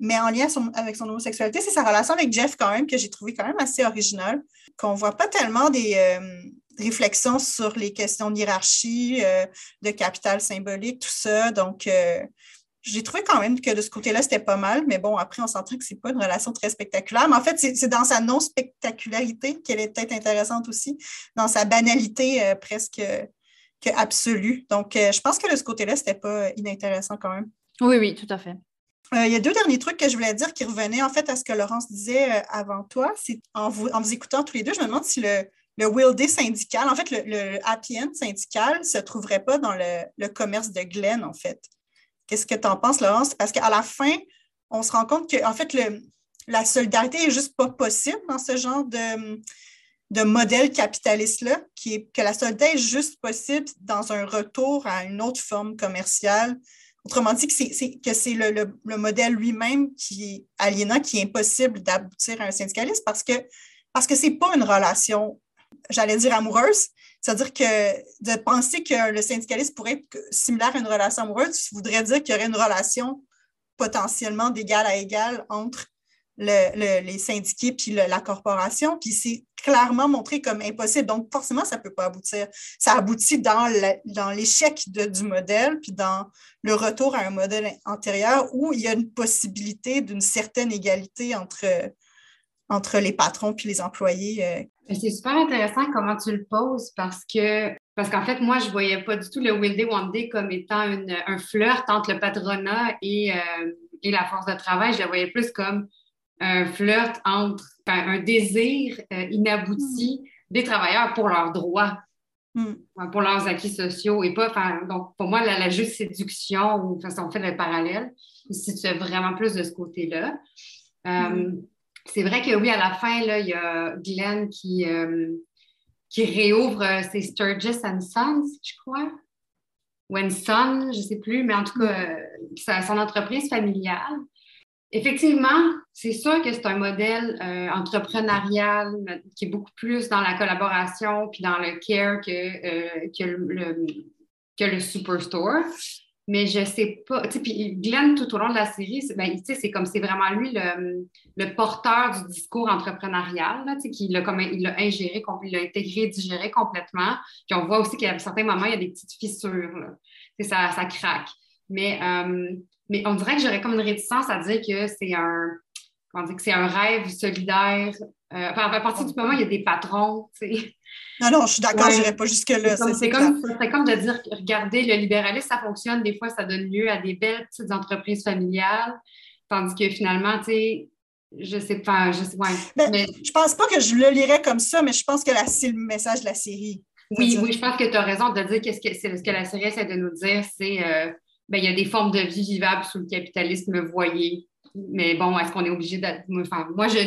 Speaker 2: Mais en lien avec son homosexualité, c'est sa relation avec Jeff quand même, que j'ai trouvé quand même assez originale, qu'on voit pas tellement des euh, réflexions sur les questions de hiérarchie, euh, de capital symbolique, tout ça. Donc, j'ai trouvé quand même que de ce côté-là, c'était pas mal, mais bon, après, on s'entend que c'est pas une relation très spectaculaire. Mais en fait, c'est dans sa non-spectacularité qu'elle est peut-être intéressante aussi, dans sa banalité presque que absolu. Donc, euh, je pense que de ce côté-là, c'était pas inintéressant quand même.
Speaker 4: Oui, oui, tout à fait.
Speaker 2: Euh, il y a deux derniers trucs que je voulais dire qui revenaient en fait à ce que Laurence disait euh, avant toi. C'est en vous, en vous écoutant tous les deux, je me demande si le, le Will Day syndical, en fait, le, happy end syndical ne se trouverait pas dans le, commerce de Glenn, en fait. Qu'est-ce que tu en penses, Laurence? Parce qu'à la fin, on se rend compte que, en fait, la solidarité n'est juste pas possible dans ce genre de, modèle capitaliste-là, qui est que la solidarité est juste possible dans un retour à une autre forme commerciale. Autrement dit, que c'est le, modèle lui-même qui est aliénant, qui est impossible d'aboutir à un syndicalisme parce que parce que ce n'est pas une relation, j'allais dire amoureuse. C'est-à-dire que de penser que le syndicalisme pourrait être similaire à une relation amoureuse voudrait dire qu'il y aurait une relation potentiellement d'égal à égal entre les syndiqués puis la corporation. Puis c'est clairement montré comme impossible. Donc, forcément, ça ne peut pas aboutir. Ça aboutit dans l'échec du modèle, puis dans le retour à un modèle antérieur où il y a une possibilité d'une certaine égalité entre, entre les patrons puis les employés.
Speaker 3: Euh. C'est super intéressant comment tu le poses parce que parce qu'en fait, moi, je ne voyais pas du tout le Will Day One Day comme étant un flirt entre le patronat et, euh, et la force de travail. Je le voyais plus comme un flirt entre un désir euh, inabouti des travailleurs pour leurs droits, hmm. pour leurs acquis sociaux et pas, donc pour moi, la, juste séduction, ou façon, on fait le parallèle, si tu as vraiment plus de ce côté-là. Hmm. C'est vrai que oui, à la fin, là, il y a Glenn qui, euh, qui réouvre ses Sturgis and Sons, je crois. Ou Son, je ne sais plus, mais en tout cas, son entreprise familiale. Effectivement, c'est sûr que c'est un modèle euh, entrepreneurial qui est beaucoup plus dans la collaboration puis dans le care que, euh, que, que le superstore. Mais je sais pas. Puis Glenn, tout au long de la série, c'est ben, comme c'est vraiment lui le, porteur du discours entrepreneurial, là, qui l'a comme il l'a ingéré, il l'a intégré, digéré complètement. Puis on voit aussi qu'à certains moments, il y a des petites fissures. Ça, ça craque. Mais euh, mais on dirait que j'aurais comme une réticence à dire que c'est un, que c'est un rêve solidaire. Euh, à partir du moment où il y a des patrons, tu sais.
Speaker 2: Non, non, je suis d'accord, je n'irais pas jusque-là.
Speaker 3: C'est comme, comme, de dire, regardez, le libéralisme, ça fonctionne. Des fois, ça donne lieu à des belles petites entreprises familiales. Tandis que finalement, tu sais, je sais pas, je sais, ouais,
Speaker 2: ben, mais... Je pense pas que je le lirais comme ça, mais je pense que c'est le message de la série.
Speaker 3: Oui, oui, je pense que tu as raison de dire que ce que, ce que la série essaie de nous dire, c'est euh, ben, il y a des formes de vie vivables sous le capitalisme voyé. Mais bon, est-ce qu'on est obligé d'être. Enfin, moi, je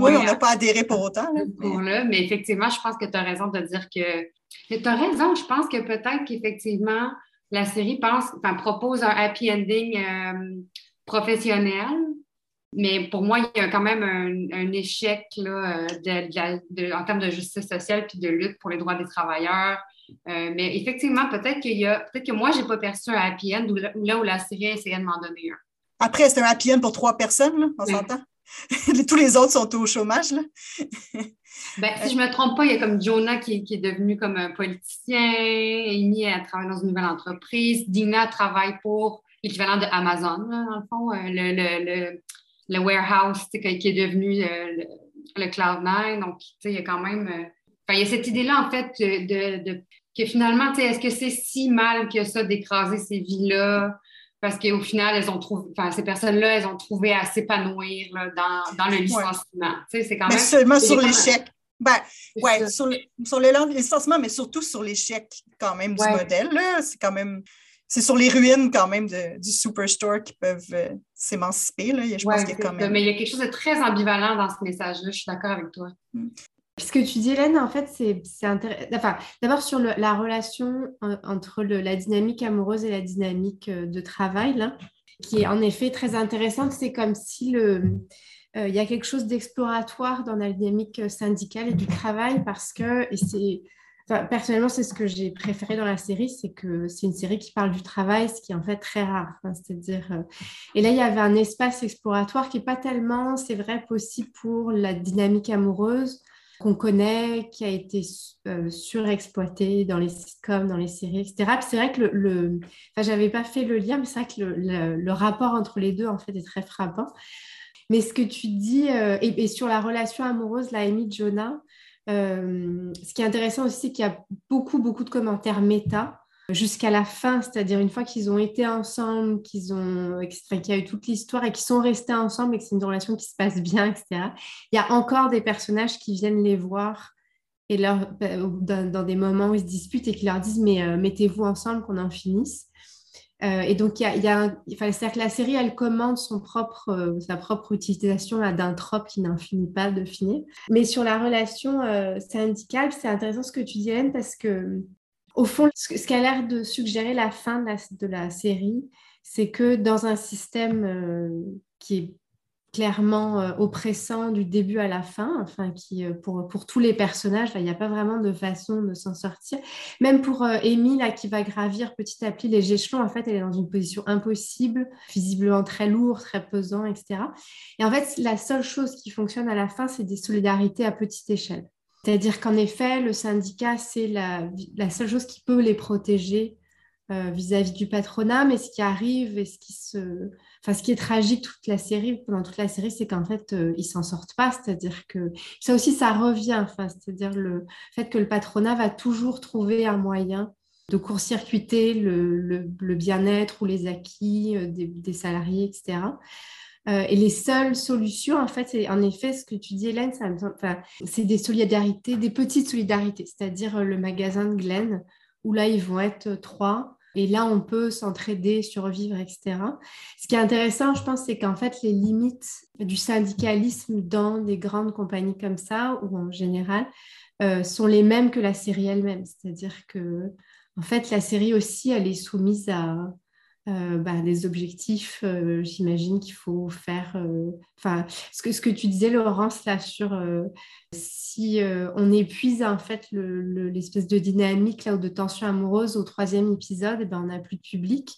Speaker 2: Oui, on n'a pas adhéré pour autant.
Speaker 3: Là, mais... effectivement, je pense que tu as raison de dire que. Mais tu as raison, je pense que peut-être qu'effectivement, la série pense, enfin, propose un happy ending euh, professionnel. Mais pour moi, il y a quand même un, échec là, de, en termes de justice sociale puis de lutte pour les droits des travailleurs, euh, mais effectivement, peut-être qu'il y a, peut-être que moi, je n'ai pas perçu un happy end ou là où la série a essayé de m'en donner un.
Speaker 2: Après, c'est un happy end pour trois personnes, là, on s'entend? Tous les autres sont au chômage. Là.
Speaker 3: ben, si je ne me trompe pas, il y a comme Jonah qui, qui est devenu comme un politicien, Amy elle travaille dans une nouvelle entreprise, Dina travaille pour l'équivalent de Amazon, dans le fond, euh, le, le, le, warehouse qui est devenu euh, le, Cloud9. Donc, il y a quand même il y a cette idée-là, en fait, de, que finalement, est-ce que c'est si mal que ça d'écraser ces vies-là? Parce qu'au final, elles ont trouvé, ces personnes-là, elles ont trouvé à s'épanouir dans, le licenciement. C'est quand même.
Speaker 2: Mais seulement sur l'échec. Ben, ouais, sur, le, sur licenciement, mais surtout sur l'échec quand même du modèle. C'est quand même. C'est sur les ruines quand même du superstore qui peuvent euh, s'émanciper. Je pense qu'il y a quand même.
Speaker 3: Mais il y a quelque chose de très ambivalent dans ce message-là, je suis d'accord avec toi.
Speaker 5: Ce que tu dis, Hélène, en fait, c'est intéressant. D'abord sur la relation euh, entre la dynamique amoureuse et la dynamique euh, de travail, qui est en effet très intéressante. C'est comme si euh, y a quelque chose d'exploratoire dans la dynamique syndicale et du travail parce que, personnellement, c'est ce que j'ai préféré dans la série, c'est que c'est une série qui parle du travail, ce qui est en fait très rare. c'est-à-dire, et là, il y avait un espace exploratoire qui n'est pas tellement, c'est vrai, possible pour la dynamique amoureuse qu'on connaît, qui a été euh, surexploité dans les sitcoms, dans les séries, etc. c'est vrai que le, enfin, j'avais pas fait le lien, mais c'est vrai que le, rapport entre les deux en fait est très frappant. Mais ce que tu dis, euh, et, sur la relation amoureuse, la Amy Jonah, euh, ce qui est intéressant aussi, c'est qu'il y a beaucoup, beaucoup de commentaires méta jusqu'à la fin, c'est-à-dire une fois qu'ils ont été ensemble, qu'ils ont, qu'il y a eu toute l'histoire et qu'ils sont restés ensemble et que c'est une relation qui se passe bien, etc. Il y a encore des personnages qui viennent les voir et leur, bah, dans, des moments où ils se disputent et qui leur disent mais mettez-vous ensemble qu'on en finisse. et donc, y a, c'est-à-dire que la série, elle commande son propre, sa propre utilisation d'un trope qui n'en finit pas de finir. Mais sur la relation syndicale, c'est intéressant ce que tu dis, Hélène, parce que au fond, ce, qu'a l'air de suggérer la fin de la, série, c'est que dans un système euh, qui est clairement euh, oppressant du début à la fin, enfin qui euh, pour, tous les personnages, il n'y a pas vraiment de façon de s'en sortir. Même pour Amy là qui va gravir petit à petit les échelons, en fait, elle est dans une position impossible, visiblement très lourde, très pesant, etc. Et en fait, la seule chose qui fonctionne à la fin, c'est des solidarités à petite échelle. C'est-à-dire qu'en effet, le syndicat, c'est la, seule chose qui peut les protéger euh, vis-à-vis du patronat, mais ce qui arrive et ce qui se... Enfin, ce qui est tragique toute la série, pendant toute la série, c'est qu'en fait, euh, ils s'en sortent pas. C'est-à-dire que ça aussi, ça revient. Enfin, c'est-à-dire le fait que le patronat va toujours trouver un moyen de court-circuiter le, bien-être ou les acquis euh, des, salariés, etc. et les seules solutions, en fait, c'est en effet ce que tu dis, Hélène, c'est des solidarités, des petites solidarités, c'est-à-dire le magasin de Glen, où là, ils vont être trois et là, on peut s'entraider, survivre, etc. Ce qui est intéressant, je pense, c'est qu'en fait, les limites du syndicalisme dans des grandes compagnies comme ça, ou en général, euh, sont les mêmes que la série elle-même. C'est-à-dire que, en fait, la série aussi, elle est soumise à, euh, bah, des objectifs, euh, j'imagine qu'il faut faire. Euh, enfin, ce, que, ce que tu disais, Laurence, là, sur si on épuise en fait l'espèce de dynamique là, ou de tension amoureuse au troisième épisode, eh ben, on n'a plus de public.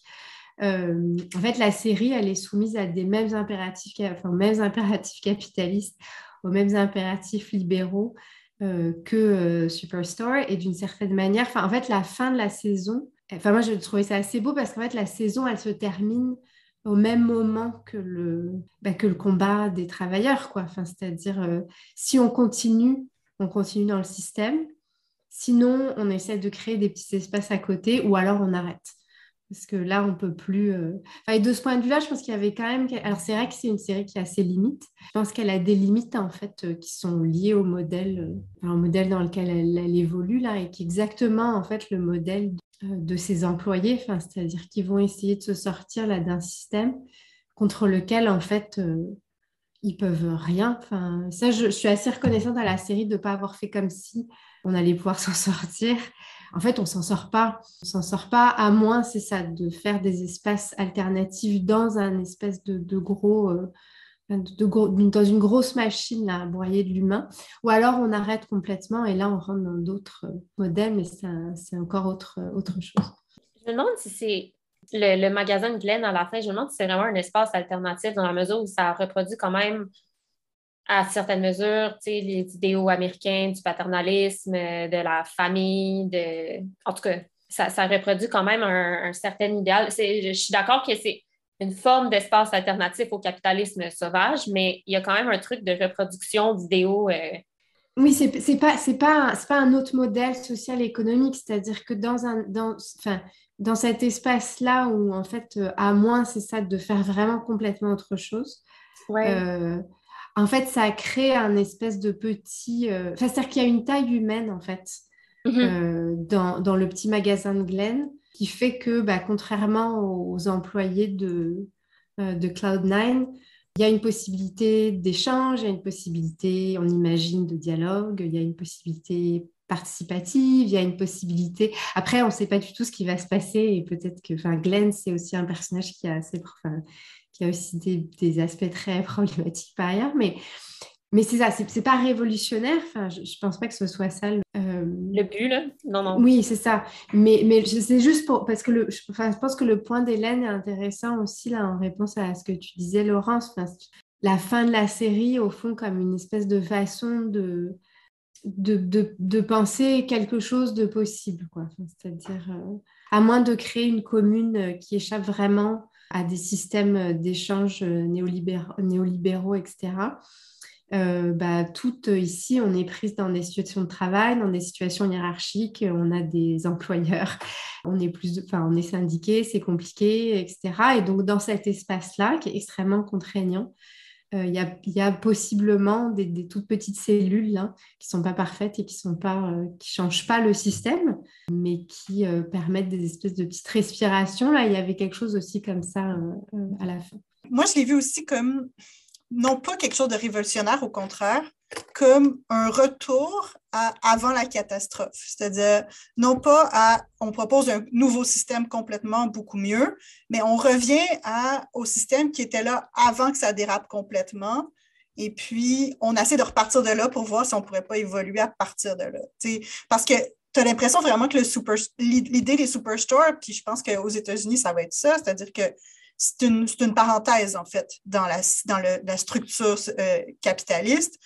Speaker 5: en fait, la série, elle est soumise à des mêmes impératifs, enfin, aux mêmes impératifs capitalistes, aux mêmes impératifs libéraux que Superstore. Et d'une certaine manière, en fait, la fin de la saison, Enfin, moi, je trouvais ça assez beau parce qu'en fait, la saison, elle se termine au même moment que le, bah, que le combat des travailleurs. Quoi. Enfin, c'est-à-dire, euh, si on continue, on continue dans le système. Sinon, on essaie de créer des petits espaces à côté ou alors on arrête. Parce que là, on peut plus. Euh, et de ce point de vue-là, je pense qu'il y avait quand même. Alors, c'est vrai que c'est une série qui a ses limites. Je pense qu'elle a des limites, en fait, euh, qui sont liées au modèle, au modèle dans lequel elle, évolue, là, et qui est exactement, en fait, le modèle de ses employés, c'est-à-dire qu'ils vont essayer de se sortir là d'un système contre lequel en fait euh, ils peuvent rien. Ça, je, suis assez reconnaissante à la série de ne pas avoir fait comme si on allait pouvoir s'en sortir. En fait, on s'en sort pas. On s'en sort pas, à moins, c'est ça, de faire des espaces alternatifs dans un espèce de, gros euh, dans une grosse machine à broyer de l'humain, ou alors on arrête complètement et là on rentre dans d'autres euh, modèles, mais c'est encore autre, euh, autre chose.
Speaker 6: Je me demande si c'est le, magasin de Glen à la fin, je me demande si c'est vraiment un espace alternatif dans la mesure où ça reproduit quand même à certaines mesures les idéaux américains du paternalisme, de la famille, de... en tout cas, ça, reproduit quand même un certain idéal. Je suis d'accord que c'est une forme d'espace alternatif au capitalisme sauvage, mais il y a quand même un truc de reproduction d'idéaux. Euh...
Speaker 5: Oui, c'est n'est pas, pas, pas un autre modèle social et économique, c'est-à-dire que dans, un, dans, enfin, dans cet espace-là où, en fait, euh, à moins, c'est ça, de faire vraiment complètement autre chose, euh, en fait, ça crée un espèce de petit... Euh, c'est-à-dire qu'il y a une taille humaine, en fait, mm-hmm. dans, dans, le petit magasin de Glen qui fait que, bah, contrairement aux employés de, euh, de Cloud9, il y a une possibilité d'échange, il y a une possibilité, on imagine, de dialogue, il y a une possibilité participative, il y a une possibilité. Après, on ne sait pas du tout ce qui va se passer et peut-être que, Glenn, c'est aussi un personnage qui a assez, qui a aussi des, des, aspects très problématiques par ailleurs, mais mais c'est ça, c'est pas révolutionnaire. Enfin, je, ne pense pas que ce soit ça. Le,
Speaker 6: euh, le but, là? Non, non.
Speaker 5: Oui, c'est ça. Mais, mais c'est juste pour. Parce que le, je, enfin, je pense que le point d'Hélène est intéressant aussi, là, en réponse à ce que tu disais, Laurence. Enfin, la fin de la série, au fond, comme une espèce de façon de. De, de, de penser quelque chose de possible. C'est-à-dire, euh, à moins de créer une commune euh, qui échappe vraiment à des systèmes d'échange néolibéraux, néolibéraux, etc., euh, bah, toutes ici, on est prise dans des situations de travail, dans des situations hiérarchiques, on a des employeurs, on est plus, enfin, on est syndiqué, c'est compliqué, etc. Et donc, dans cet espace-là, qui est extrêmement contraignant, il y, a, possiblement des, toutes petites cellules qui ne sont pas parfaites et qui ne changent pas le système, mais qui permettent des espèces de petites respirations. Là, il y avait quelque chose aussi comme ça à la fin.
Speaker 2: Moi, je l'ai vu aussi comme non pas quelque chose de révolutionnaire, au contraire, comme un retour à avant la catastrophe. C'est-à-dire, non pas à on propose un nouveau système complètement beaucoup mieux, mais on revient au système qui était là avant que ça dérape complètement. Et puis, on essaie de repartir de là pour voir si on ne pourrait pas évoluer à partir de là. parce que tu as l'impression vraiment que l'idée des superstores, puis je pense qu'aux États-Unis, ça va être ça, c'est-à-dire que c'est une, une, parenthèse, en fait, dans la, dans le, la structure euh, capitaliste.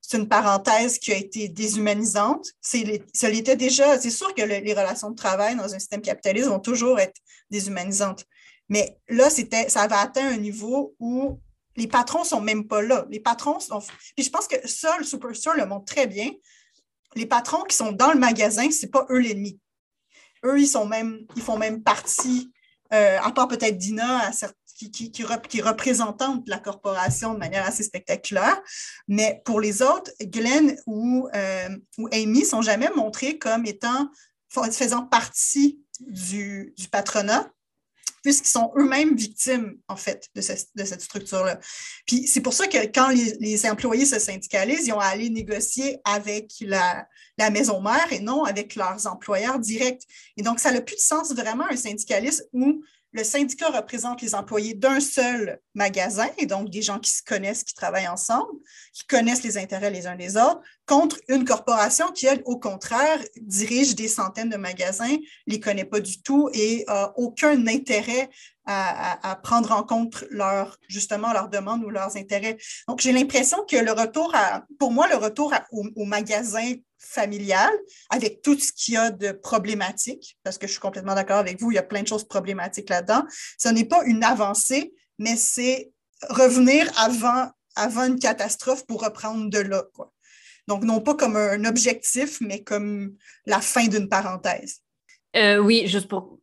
Speaker 2: C'est une parenthèse qui a été déshumanisante. C'est, ça l'était déjà. C'est sûr que les relations de travail dans un système capitaliste vont toujours être déshumanisantes. Mais là, ça avait atteint un niveau où les patrons ne sont même pas là. Les patrons sont. Puis je pense que ça, le Superstore le montre très bien. Les patrons qui sont dans le magasin, ce n'est pas eux l'ennemi. Eux, ils, sont même, ils font même partie euh, à part peut-être Dina, qui, qui, qui, représentante la corporation de manière assez spectaculaire. Mais pour les autres, Glenn ou, euh, ou Amy sont jamais montrés comme étant faisant partie du patronat puisqu'ils sont eux-mêmes victimes, en fait, de, cette structure-là. Puis c'est pour ça que quand les, les, employés se syndicalisent, ils ont à aller négocier avec la, la maison mère et non avec leurs employeurs directs. Et donc, ça n'a plus de sens vraiment un syndicalisme où le syndicat représente les employés d'un seul magasin, et donc des gens qui se connaissent, qui travaillent ensemble, qui connaissent les intérêts les uns des autres, contre une corporation qui, elle, au contraire, dirige des centaines de magasins, les connaît pas du tout et a aucun intérêt à, prendre en compte leur, justement leurs demandes ou leurs intérêts. Donc, j'ai l'impression que le retour à, pour moi, le retour au, au magasin familial avec tout ce qu'il y a de problématique, parce que je suis complètement d'accord avec vous, il y a plein de choses problématiques là-dedans. Ce n'est pas une avancée, mais c'est revenir avant, avant une catastrophe pour reprendre de là. Quoi. Donc, non pas comme un objectif, mais comme la fin d'une parenthèse.
Speaker 4: Euh, oui, juste pour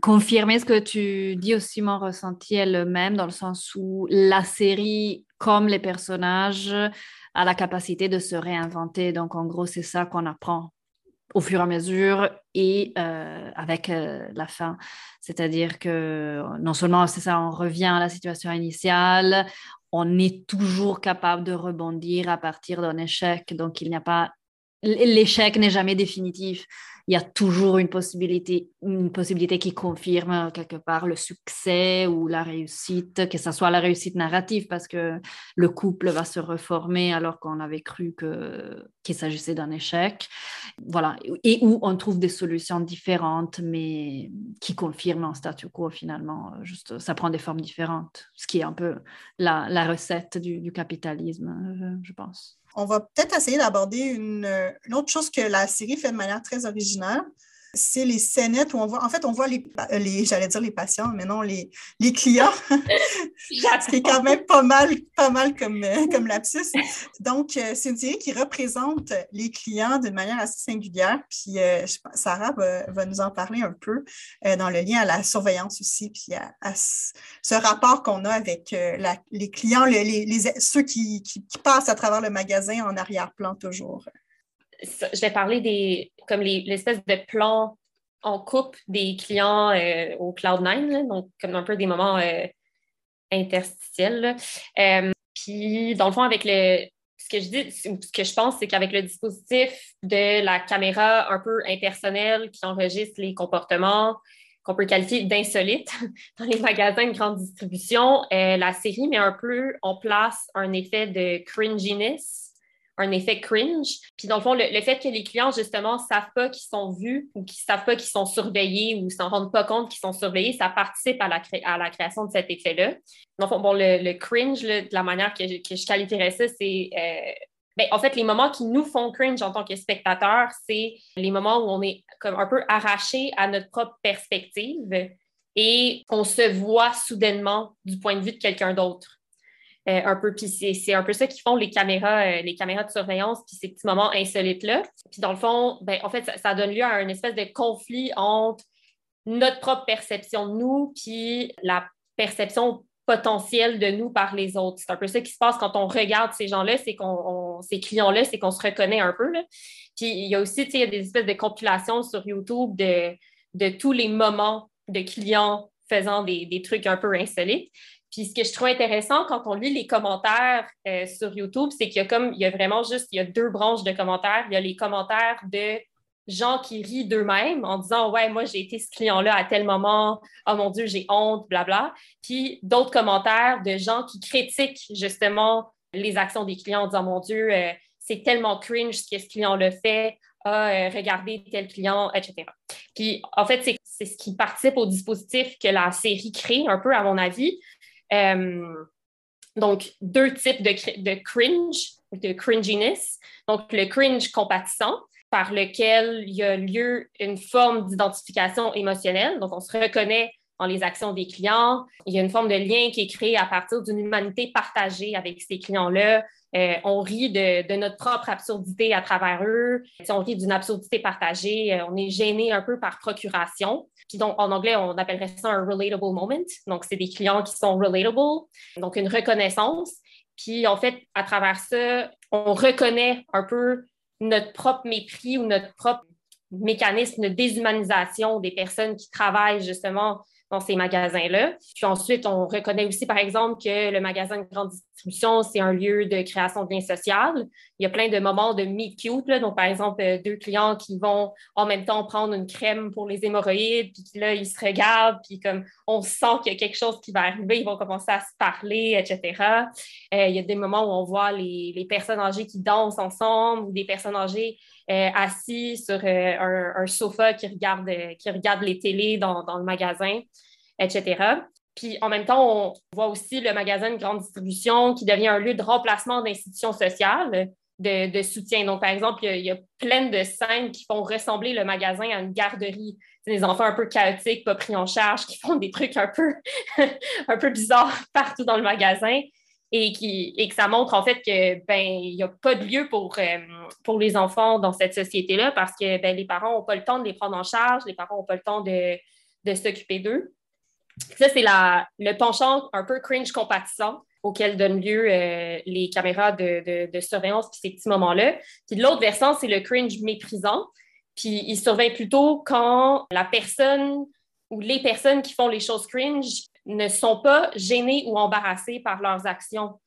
Speaker 4: confirmer ce que tu dis aussi, mon ressenti est le même, dans le sens où la série, comme les personnages, a la capacité de se réinventer. Donc, en gros, c'est ça qu'on apprend au fur et à mesure et euh, avec euh, la fin. C'est-à-dire que non seulement c'est ça, on revient à la situation initiale, on est toujours capable de rebondir à partir d'un échec. Donc, il n'y a pas... L'échec n'est jamais définitif il y a toujours une possibilité, une possibilité qui confirme euh, quelque part le succès ou la réussite, que ce soit la réussite narrative, parce que le couple va se reformer alors qu'on avait cru que, qu'il s'agissait d'un échec. Voilà. Et où on trouve des solutions différentes, mais qui confirment un statu quo finalement. Juste, ça prend des formes différentes, ce qui est un peu la, recette du, du capitalisme, euh, je pense
Speaker 2: on va peut-être essayer d'aborder une, autre chose que la série fait de manière très originale c'est les scénettes où on voit, en fait, on voit les, les j'allais dire les patients, mais non, les, les clients, ce qui est quand même pas mal, pas mal comme, euh, comme lapsus. Donc, euh, c'est une série qui représente les clients d'une manière assez singulière, puis euh, Sarah va, nous en parler un peu dans le lien à la surveillance aussi, puis à, ce rapport qu'on a avec les clients, les, ceux qui, qui passent à travers le magasin en arrière-plan toujours
Speaker 6: je vais parler des comme l'espèce de plan en coupe des clients euh, au Cloud9, donc comme un peu des moments euh, interstitiels. Euh, puis, dans le fond, avec le. Ce que je dis, ce que je pense, c'est qu'avec le dispositif de la caméra un peu impersonnelle qui enregistre les comportements qu'on peut qualifier d'insolites dans les magasins de grande distribution, la série met un peu en place un effet de cringiness un effet cringe. Puis dans le fond, le, fait que les clients, justement, savent pas qu'ils sont vus ou qu'ils savent pas qu'ils sont surveillés ou s'en rendent pas compte qu'ils sont surveillés, ça participe à la, à la création de cet effet-là. Donc, bon, le, cringe, de la manière que je, que je qualifierais ça, c'est... Euh, ben, en fait, les moments qui nous font cringe en tant que spectateurs, c'est les moments où on est comme un peu arraché à notre propre perspective et qu'on se voit soudainement du point de vue de quelqu'un d'autre. Euh, un peu. Puis c'est un peu ça qui font les caméras, euh, les caméras de surveillance, puis ces petits moments insolites-là. Puis dans le fond, ben, en fait, ça, donne lieu à une espèce de conflit entre notre propre perception de nous, puis la perception potentiel de nous par les autres. C'est un peu ça qui se passe quand on regarde ces gens-là, c'est qu'on, ces clients-là, c'est qu'on se reconnaît un peu. Puis il y a aussi, des espèces de compilations sur YouTube de, de tous les moments de clients faisant des, des, trucs un peu insolites. Puis ce que je trouve intéressant quand on lit les commentaires euh, sur YouTube, c'est qu'il y a comme, il y a vraiment juste, il y a deux branches de commentaires. Il y a les commentaires de gens qui rient d'eux-mêmes en disant Ouais, moi, j'ai été ce client-là à tel moment, oh mon Dieu, j'ai honte, blabla. Puis d'autres commentaires de gens qui critiquent justement les actions des clients en disant Mon Dieu, euh, c'est tellement cringe ce que ce client le fait, ah, euh, regardez tel client, etc. Puis en fait, c'est ce qui participe au dispositif que la série crée, un peu à mon avis. Euh, donc, deux types de, de cringe, de cringiness. Donc, le cringe compatissant, par lequel il y a lieu une forme d'identification émotionnelle. Donc, on se reconnaît dans les actions des clients. Il y a une forme de lien qui est créé à partir d'une humanité partagée avec ces clients-là. Euh, on rit de, notre propre absurdité à travers eux. on rit d'une absurdité partagée. Euh, on est gêné un peu par procuration. Puis donc, en anglais, on appellerait ça un relatable moment. Donc, c'est des clients qui sont relatable, donc une reconnaissance. Puis en fait, à travers ça, on reconnaît un peu notre propre mépris ou notre propre mécanisme de déshumanisation des personnes qui travaillent justement dans ces magasins-là. Puis ensuite, on reconnaît aussi, par exemple, que le magasin de grande distribution, c'est un lieu de création de liens sociaux. Il y a plein de moments de meet cute. Là. Donc, par exemple, euh, deux clients qui vont en même temps prendre une crème pour les hémorroïdes, puis là, ils se regardent, puis comme on sent qu'il y a quelque chose qui va arriver, ils vont commencer à se parler, etc. Euh, il y a des moments où on voit les, les, personnes âgées qui dansent ensemble ou des personnes âgées euh, assises sur un, un, sofa qui regardent, qui regardent les télés dans, le magasin etc. Puis en même temps, on voit aussi le magasin de grande distribution qui devient un lieu de remplacement d'institutions sociales, de, soutien. Donc, par exemple, il y, a, plein de scènes qui font ressembler le magasin à une garderie. Des enfants un peu chaotiques, pas pris en charge, qui font des trucs un peu, un peu bizarres partout dans le magasin. Et, qui, et que ça montre en fait que ben il n'y a pas de lieu pour, euh, pour les enfants dans cette société-là parce que ben, les parents n'ont pas le temps de les prendre en charge, les parents n'ont pas le temps de, de s'occuper d'eux. Ça, c'est le penchant un peu cringe compatissant auquel donnent lieu euh, les caméras de, surveillance puis ces petits moments-là. Puis l'autre versant, c'est le cringe méprisant. Puis il surveille plutôt quand la personne ou les personnes qui font les choses cringe ne sont pas gênées ou embarrassées par leurs actions.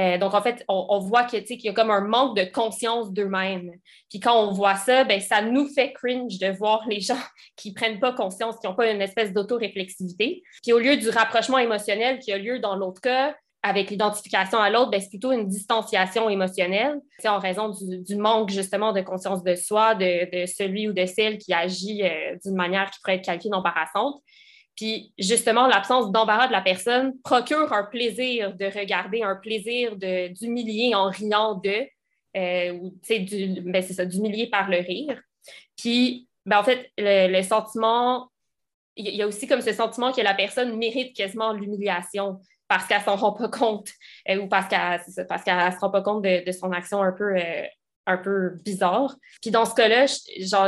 Speaker 6: Euh, donc, en fait, on, voit qu'il y a comme un manque de conscience d'eux-mêmes. Puis quand on voit ça, ben, ça nous fait cringe de voir les gens qui ne prennent pas conscience, qui n'ont pas une espèce d'autoréflexivité. Puis au lieu du rapprochement émotionnel qui a lieu dans l'autre cas, avec l'identification à l'autre, ben, c'est plutôt une distanciation émotionnelle. En raison du, manque justement de conscience de soi, de, celui ou de celle qui agit euh, d'une manière qui pourrait être qualifiée d'embarrassante. Puis justement, l'absence d'embarras de la personne procure un plaisir de regarder, un plaisir d'humilier en riant de, euh, ou du, ben c'est ça, d'humilier par le rire. Puis, ben, en fait, le, sentiment, il y a aussi comme ce sentiment que la personne mérite quasiment l'humiliation parce qu'elle ne s'en rend pas compte euh, ou parce qu'elle ne se rend pas compte de, son action un peu euh, un peu bizarre. Puis dans ce cas-là,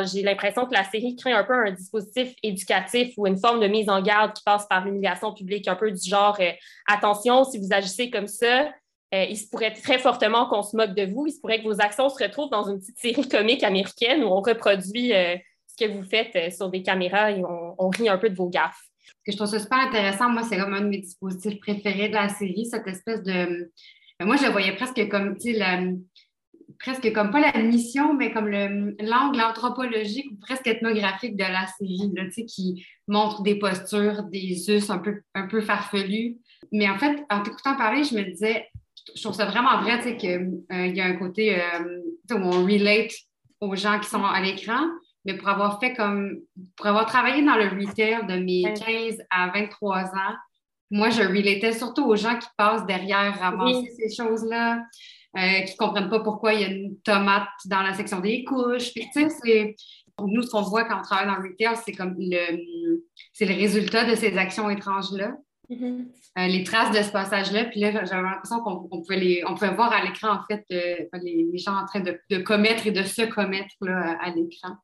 Speaker 6: j'ai l'impression que la série crée un peu un dispositif éducatif ou une forme de mise en garde qui passe par l'humiliation publique, un peu du genre euh, attention, si vous agissez comme ça, euh, il se pourrait très fortement qu'on se moque de vous. Il se pourrait que vos actions se retrouvent dans une petite série comique américaine où on reproduit euh, ce que vous faites sur des caméras et on, rit un peu de vos gaffes.
Speaker 3: Que je trouve ça super intéressant, moi, c'est comme un de mes dispositifs préférés de la série, cette espèce de. Moi, je le voyais presque comme, la presque comme pas la mission, mais comme l'angle anthropologique ou presque ethnographique de la série, là, qui montre des postures, des us un peu, un peu farfelus. Mais en fait, en t'écoutant parler, je me disais, je trouve ça vraiment vrai qu'il euh, y a un côté euh, où on relate aux gens qui sont à l'écran, mais pour avoir fait comme, pour avoir travaillé dans le retail de mes 15 à 23 ans, moi, je relatais surtout aux gens qui passent derrière ramasser ces choses-là, euh, qui ne comprennent pas pourquoi il y a une tomate dans la section des couches. Puis, c'est, nous, ce qu'on voit quand on travaille dans le retail, c'est comme le, c'est le résultat de ces actions étranges-là. Mm-hmm. Euh, les traces de ce passage-là. Puis là, j'avais l'impression qu'on pouvait, les, on pouvait voir à l'écran, en fait, euh, les, gens en train de, commettre et de se commettre là, à l'écran.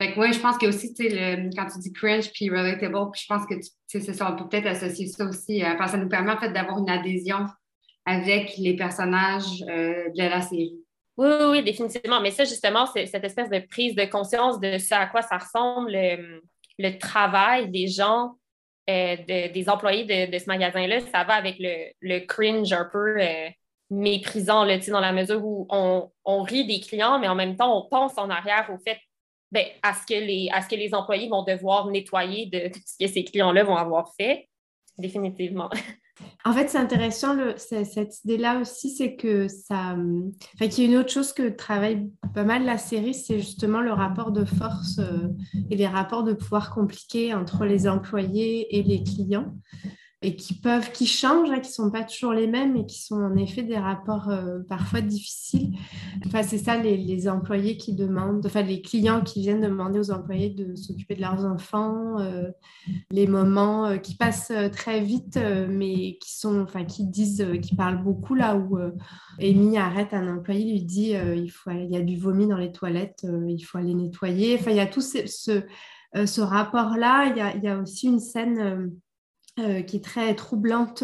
Speaker 3: Fait que je pense que aussi, tu sais, quand tu dis cringe puis relatable, je pense que c'est ça, on peut peut-être associer ça aussi, euh, parce que ça nous permet en fait d'avoir une adhésion avec les personnages euh, de la série.
Speaker 6: Oui, oui, définitivement. Mais ça, justement, c'est cette espèce de prise de conscience de ce à quoi ça ressemble, le, travail des gens, euh, des employés de, ce magasin-là, ça va avec le, cringe un peu méprisant, là, dans la mesure où on, rit des clients, mais en même temps, on pense en arrière au fait ben, à, ce que les, à ce que les employés vont devoir nettoyer de, ce que ces clients-là vont avoir fait. Définitivement.
Speaker 5: En fait, c'est intéressant, cette idée-là aussi, c'est que ça. Enfin, qu'il y a une autre chose que travaille pas mal la série, c'est justement le rapport de force euh, et les rapports de pouvoir compliqués entre les employés et les clients et qui peuvent, qui changent, hein, qui sont pas toujours les mêmes et qui sont en effet des rapports euh, parfois difficiles. Enfin, c'est ça les, employés qui demandent, enfin les clients qui viennent demander aux employés de s'occuper de leurs enfants, euh, les moments euh, qui passent très vite, mais qui sont, enfin qui disent, qui parlent beaucoup là où Amy arrête un employé, lui dit il faut, il y a du vomi dans les toilettes, il faut aller nettoyer. Enfin, il y a tout ce, ce rapport-là. Il y a, aussi une scène qui est très troublante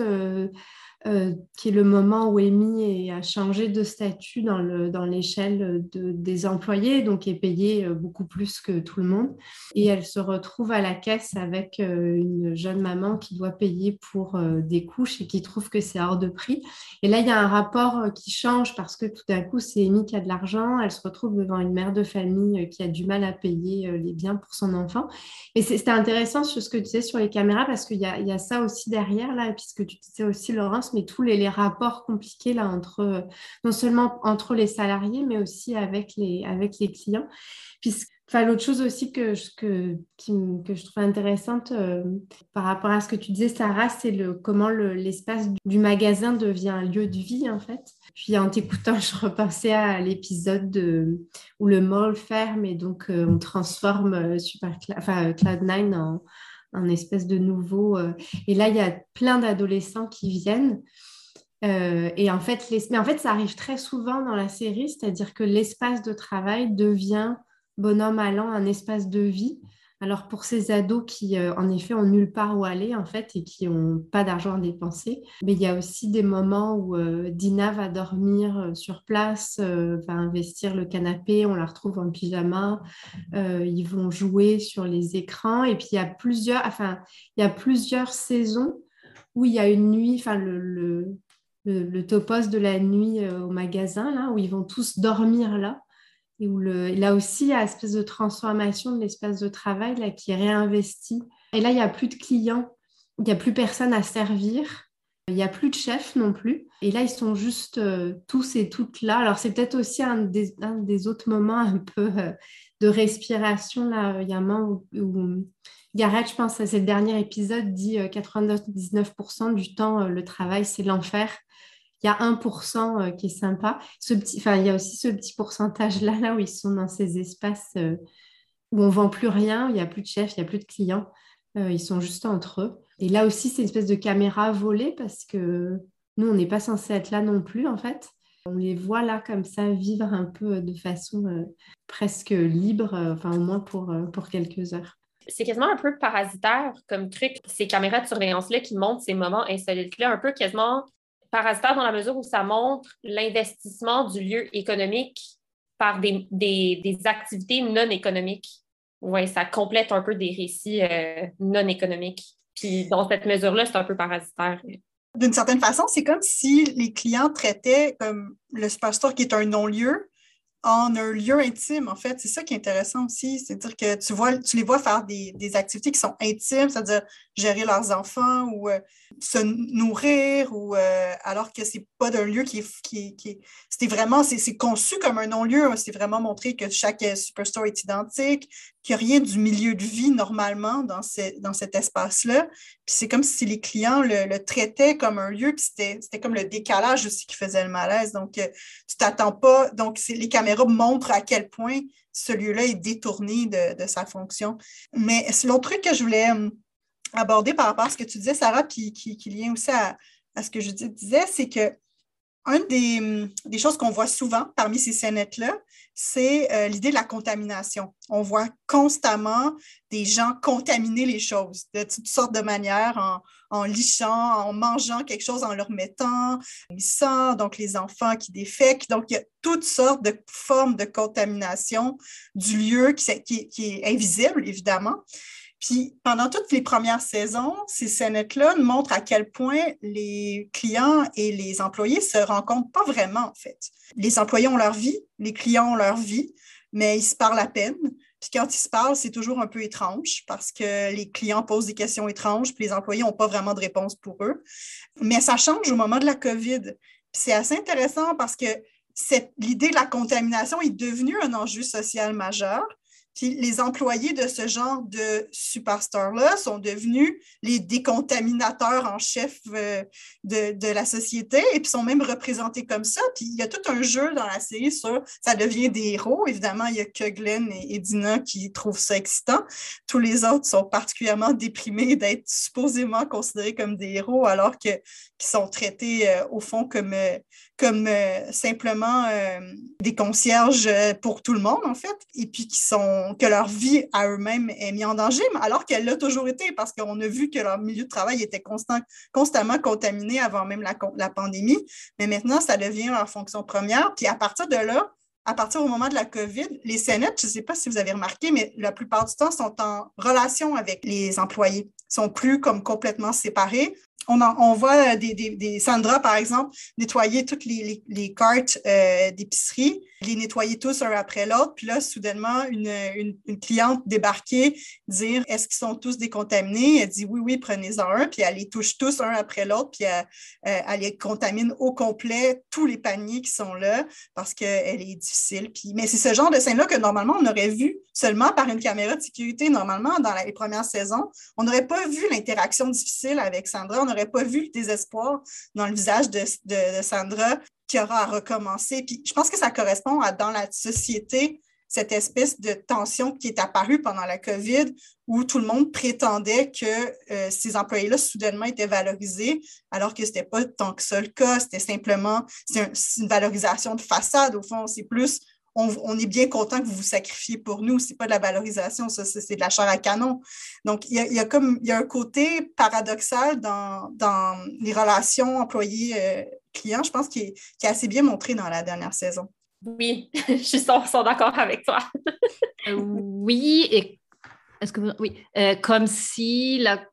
Speaker 5: euh, qui est le moment où Amy a changé de statut dans, le, dans l'échelle de, des employés, donc est payée euh, beaucoup plus que tout le monde. Et elle se retrouve à la caisse avec euh, une jeune maman qui doit payer pour des couches et qui trouve que c'est hors de prix. Et là, il y a un rapport qui change parce que tout d'un coup, c'est Amy qui a de l'argent, elle se retrouve devant une mère de famille qui a du mal à payer les biens pour son enfant. Et c'était intéressant sur ce que tu disais sur les caméras parce qu'il y a, y a ça aussi derrière, là, puisque tu disais aussi, Laurence, mais tous les, rapports compliqués là entre non seulement entre les salariés, mais aussi avec les, avec les clients. Enfin, l'autre chose aussi que, que, que je trouve intéressante euh, par rapport à ce que tu disais, Sarah, c'est le, comment l'espace du magasin devient un lieu de vie, en fait. Puis en t'écoutant, je repensais à l'épisode où le mall ferme et donc euh, on transforme euh, enfin, Cloud9 en, un espèce de nouveau. Euh, et là, il y a plein d'adolescents qui viennent. Euh, et en fait, mais en fait, ça arrive très souvent dans la série, c'est-à-dire que l'espace de travail devient bonhomme allant un espace de vie. Alors pour ces ados qui, euh, en effet, ont nulle part où aller, en fait, et qui n'ont pas d'argent à dépenser, mais il y a aussi des moments où euh, Dina va dormir euh, sur place, va investir le canapé, on la retrouve en pyjama, ils vont jouer sur les écrans, et puis il y a plusieurs, saisons où il y a une nuit, enfin, le topos de la nuit au magasin, là, où ils vont tous dormir là et où là aussi, il y a une espèce de transformation de l'espace de travail là, qui est réinvesti. Et là, il n'y a plus de clients, il n'y a plus personne à servir, il n'y a plus de chef non plus. Et là, ils sont juste euh, tous et toutes là. Alors, c'est peut-être aussi un des, autres moments un peu euh, de respiration. Là. Il y a un moment où, Gareth, je pense, c'est le dernier épisode, dit 99% euh, du temps, le travail, c'est l'enfer il y a 1% euh, qui est sympa. Ce petit, enfin, il y a aussi ce petit pourcentage-là là, où ils sont dans ces espaces euh, où on ne vend plus rien, il n'y a plus de chef, il n'y a plus de clients. Euh, ils sont juste entre eux. Et là aussi, c'est une espèce de caméra volée parce que nous, on n'est pas censé être là non plus, en fait. On les voit là comme ça vivre un peu de façon presque libre, enfin au moins pour, pour quelques heures
Speaker 6: c'est quasiment un peu parasitaire comme truc, ces caméras de surveillance-là qui montrent ces moments insolites-là, un peu quasiment parasitaire dans la mesure où ça montre l'investissement du lieu économique par des, activités non économiques. Oui, ça complète un peu des récits euh, non économiques. Puis dans cette mesure-là, c'est un peu parasitaire.
Speaker 2: D'une certaine façon, c'est comme si les clients traitaient comme le superstore qui est un non-lieu en un lieu intime, en fait. C'est ça qui est intéressant aussi. C'est-à-dire que tu, vois, tu les vois faire des, activités qui sont intimes, c'est-à-dire gérer leurs enfants ou euh, se nourrir, ou euh, alors que c'est pas d'un lieu qui est. Qui, c'était vraiment, c'est conçu comme un non-lieu. C'est vraiment montré que chaque superstore est identique, qu'il n'y a rien du milieu de vie normalement dans, dans cet espace-là. Puis c'est comme si les clients le, traitaient comme un lieu, puis c'était comme le décalage aussi qui faisait le malaise. Donc, euh, tu t'attends pas. Donc, les caméras montrent à quel point ce lieu-là est détourné de, sa fonction. Mais l'autre truc que je voulais hum, aborder par rapport à ce que tu disais, Sarah, puis qui, qui, qui aussi à, ce que je disais, c'est que une des, choses qu'on voit souvent parmi ces scénettes-là, c'est euh, l'idée de la contamination. On voit constamment des gens contaminer les choses de toutes sortes de manières, en, en lichant, en mangeant quelque chose, en leur mettant du sang, donc les enfants qui défèquent. Donc, il y a toutes sortes de formes de contamination du lieu qui, qui est invisible, évidemment. Puis pendant toutes les premières saisons, ces scénettes-là montrent à quel point les clients et les employés se rencontrent pas vraiment, en fait. Les employés ont leur vie, les clients ont leur vie, mais ils se parlent à peine. Puis quand ils se parlent, c'est toujours un peu étrange parce que les clients posent des questions étranges, puis les employés n'ont pas vraiment de réponse pour eux. Mais ça change au moment de la COVID. c'est assez intéressant parce que l'idée de la contamination est devenue un enjeu social majeur. Puis les employés de ce genre de superstar-là sont devenus les décontaminateurs en chef euh, de, la société et puis sont même représentés comme ça. Puis il y a tout un jeu dans la série sur ça devient des héros. Évidemment, il y a que Glenn et, Dina qui trouvent ça excitant. Tous les autres sont particulièrement déprimés d'être supposément considérés comme des héros alors que qui sont traités euh, au fond comme, euh, comme simplement des concierges pour tout le monde, en fait, et puis qui sont que leur vie à eux-mêmes est mise en danger, alors qu'elle l'a toujours été parce qu'on a vu que leur milieu de travail était constamment contaminé avant même la, pandémie. Mais maintenant, ça devient leur fonction première. Puis à partir de là, à partir du moment de la COVID, les scénettes, je ne sais pas si vous avez remarqué, mais la plupart du temps sont en relation avec les employés, sont plus comme complètement séparés on, voit euh, des, Sandra, par exemple, nettoyer toutes les, cartes euh, d'épicerie, les nettoyer tous un après l'autre. Puis là, soudainement, une, cliente débarquer, dire est-ce qu'ils sont tous décontaminés? Elle dit oui, oui, prenez-en un. Puis elle les touche tous un après l'autre. Puis elle, euh, les contamine au complet, tous les paniers qui sont là, parce qu'elle est difficile. Mais c'est ce genre de scène-là que normalement, on aurait vu seulement par une caméra de sécurité. Normalement, dans les premières saisons, on n'aurait pas vu l'interaction difficile avec Sandra. N'aurait pas vu le désespoir dans le visage de, Sandra qui aura à recommencer. Puis je pense que ça correspond à dans la société cette espèce de tension qui est apparue pendant la COVID où tout le monde prétendait que euh, ces employés-là soudainement étaient valorisés, alors que ce n'était pas tant que ça le cas. C'était simplement une valorisation de façade, au fond. C'est plus on, est bien content que vous vous sacrifiez pour nous. Ce n'est pas de la valorisation, ça, c'est de la chair à canon. Donc, il y a, comme, il y a un côté paradoxal dans, les relations employés-clients, je pense, qui est, assez bien montré dans la dernière saison.
Speaker 6: Oui, je suis d'accord avec toi.
Speaker 4: Euh, oui, et est-ce que oui, euh, comme si la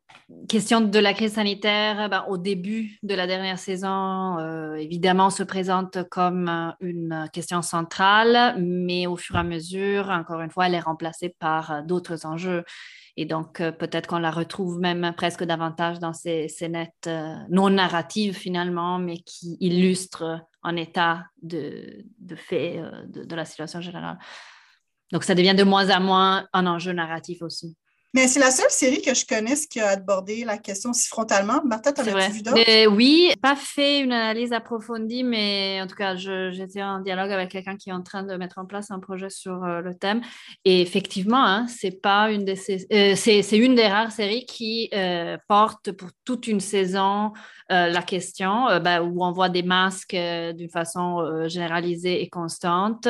Speaker 4: question de la crise sanitaire, ben, au début de la dernière saison, euh, évidemment, se présente comme euh, une question centrale, mais au fur et à mesure, encore une fois, elle est remplacée par euh, d'autres enjeux. Et donc, peut-être qu'on la retrouve même presque davantage dans ces scénettes non narratives finalement, mais qui illustrent en état de, fait de, de la situation générale. Donc, ça devient de moins en moins un enjeu narratif aussi.
Speaker 2: Mais c'est la seule série que je connaisse qui a abordé la question si frontalement. Martha, tu as vu
Speaker 4: d'autres? Oui, pas fait une analyse approfondie, mais en tout cas, j'étais en dialogue avec quelqu'un qui est en train de mettre en place un projet sur euh, le thème. Et effectivement, hein, c'est pas une des euh, c'est une des rares séries qui euh, porte pour toute une saison la question, ben, où on voit des masques d'une façon généralisée et constante.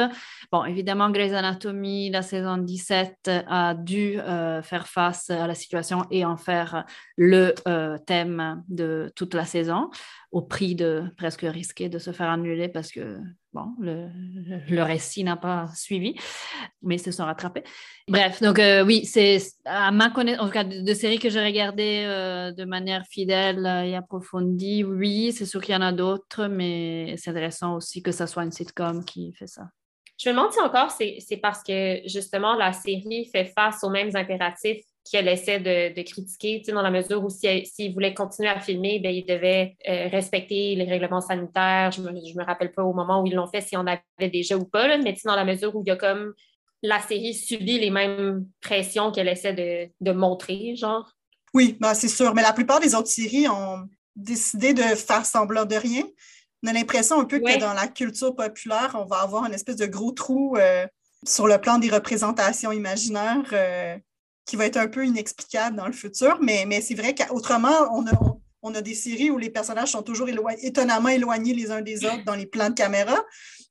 Speaker 4: Bon, évidemment, Grey's Anatomy, la saison 17, a dû faire face à la situation et en faire le euh, thème de toute la saison, au prix de presque risquer de se faire annuler parce que bon, le, le récit n'a pas suivi, mais ils se sont rattrapés. Bref, donc euh, oui, c'est à ma connaissance, en tout cas de, séries que j'ai regardées euh, de manière fidèle et approfondie, oui, c'est sûr qu'il y en a d'autres, mais c'est intéressant aussi que ce soit une sitcom qui fait ça.
Speaker 6: Je me demande si encore c'est parce que justement la série fait face aux mêmes impératifs qu'elle essaie de, critiquer, dans la mesure où s'il voulait continuer à filmer, bien, il devait euh, respecter les règlements sanitaires. Je ne me, rappelle pas au moment où ils l'ont fait, si on avait déjà ou pas, mais dans la mesure où il y a comme la série subit les mêmes pressions qu'elle essaie de, de, montrer, genre.
Speaker 2: Oui, ben, c'est sûr. Mais la plupart des autres séries ont décidé de faire semblant de rien on a l'impression un peu que dans la culture populaire, on va avoir une espèce de gros trou euh, sur le plan des représentations imaginaires euh, qui va être un peu inexplicable dans le futur. Mais, mais c'est vrai qu'autrement, on on a des séries où les personnages sont toujours étonnamment éloignés les uns des autres dans les plans de caméra,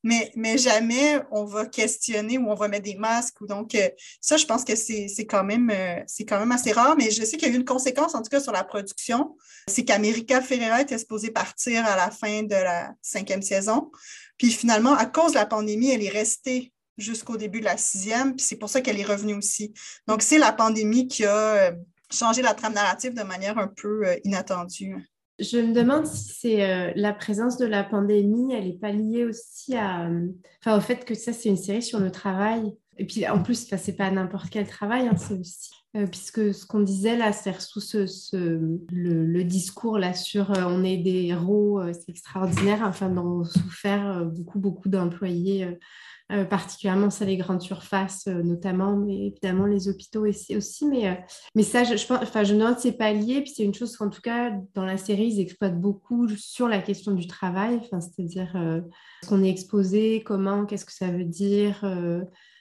Speaker 2: mais, mais jamais on va questionner ou on va mettre des masques. Ou donc, euh, ça, je pense que c'est quand, même, euh, quand même assez rare, mais je sais qu'il y a eu une conséquence, en tout cas, sur la production. C'est qu'America Ferreira était supposée partir à la fin de la cinquième saison. Puis finalement, à cause de la pandémie, elle est restée jusqu'au début de la sixième, puis c'est pour ça qu'elle est revenue aussi. Donc, c'est la pandémie qui a euh, changé la trame narrative de manière un peu inattendue.
Speaker 5: Je me demande si c'est euh, la présence de la pandémie, elle n'est pas liée aussi à, enfin, au fait que ça, c'est une série sur le travail. Et puis en plus, ce n'est pas n'importe quel travail, hein, c'est aussi. Euh, puisque ce qu'on disait là, c'est sous ce, le, discours là sur euh, on est des héros, c'est extraordinaire, enfin, dont souffert beaucoup, beaucoup d'employés euh, particulièrement ça les grandes surfaces euh, notamment, mais évidemment les hôpitaux aussi. Mais, euh, mais ça, je, pense, enfin, je c'est pas lié, puis c'est une chose qu'en tout cas dans la série ils exploitent beaucoup sur la question du travail, c'est-à-dire ce qu'on est exposé, comment, qu'est-ce que ça veut dire.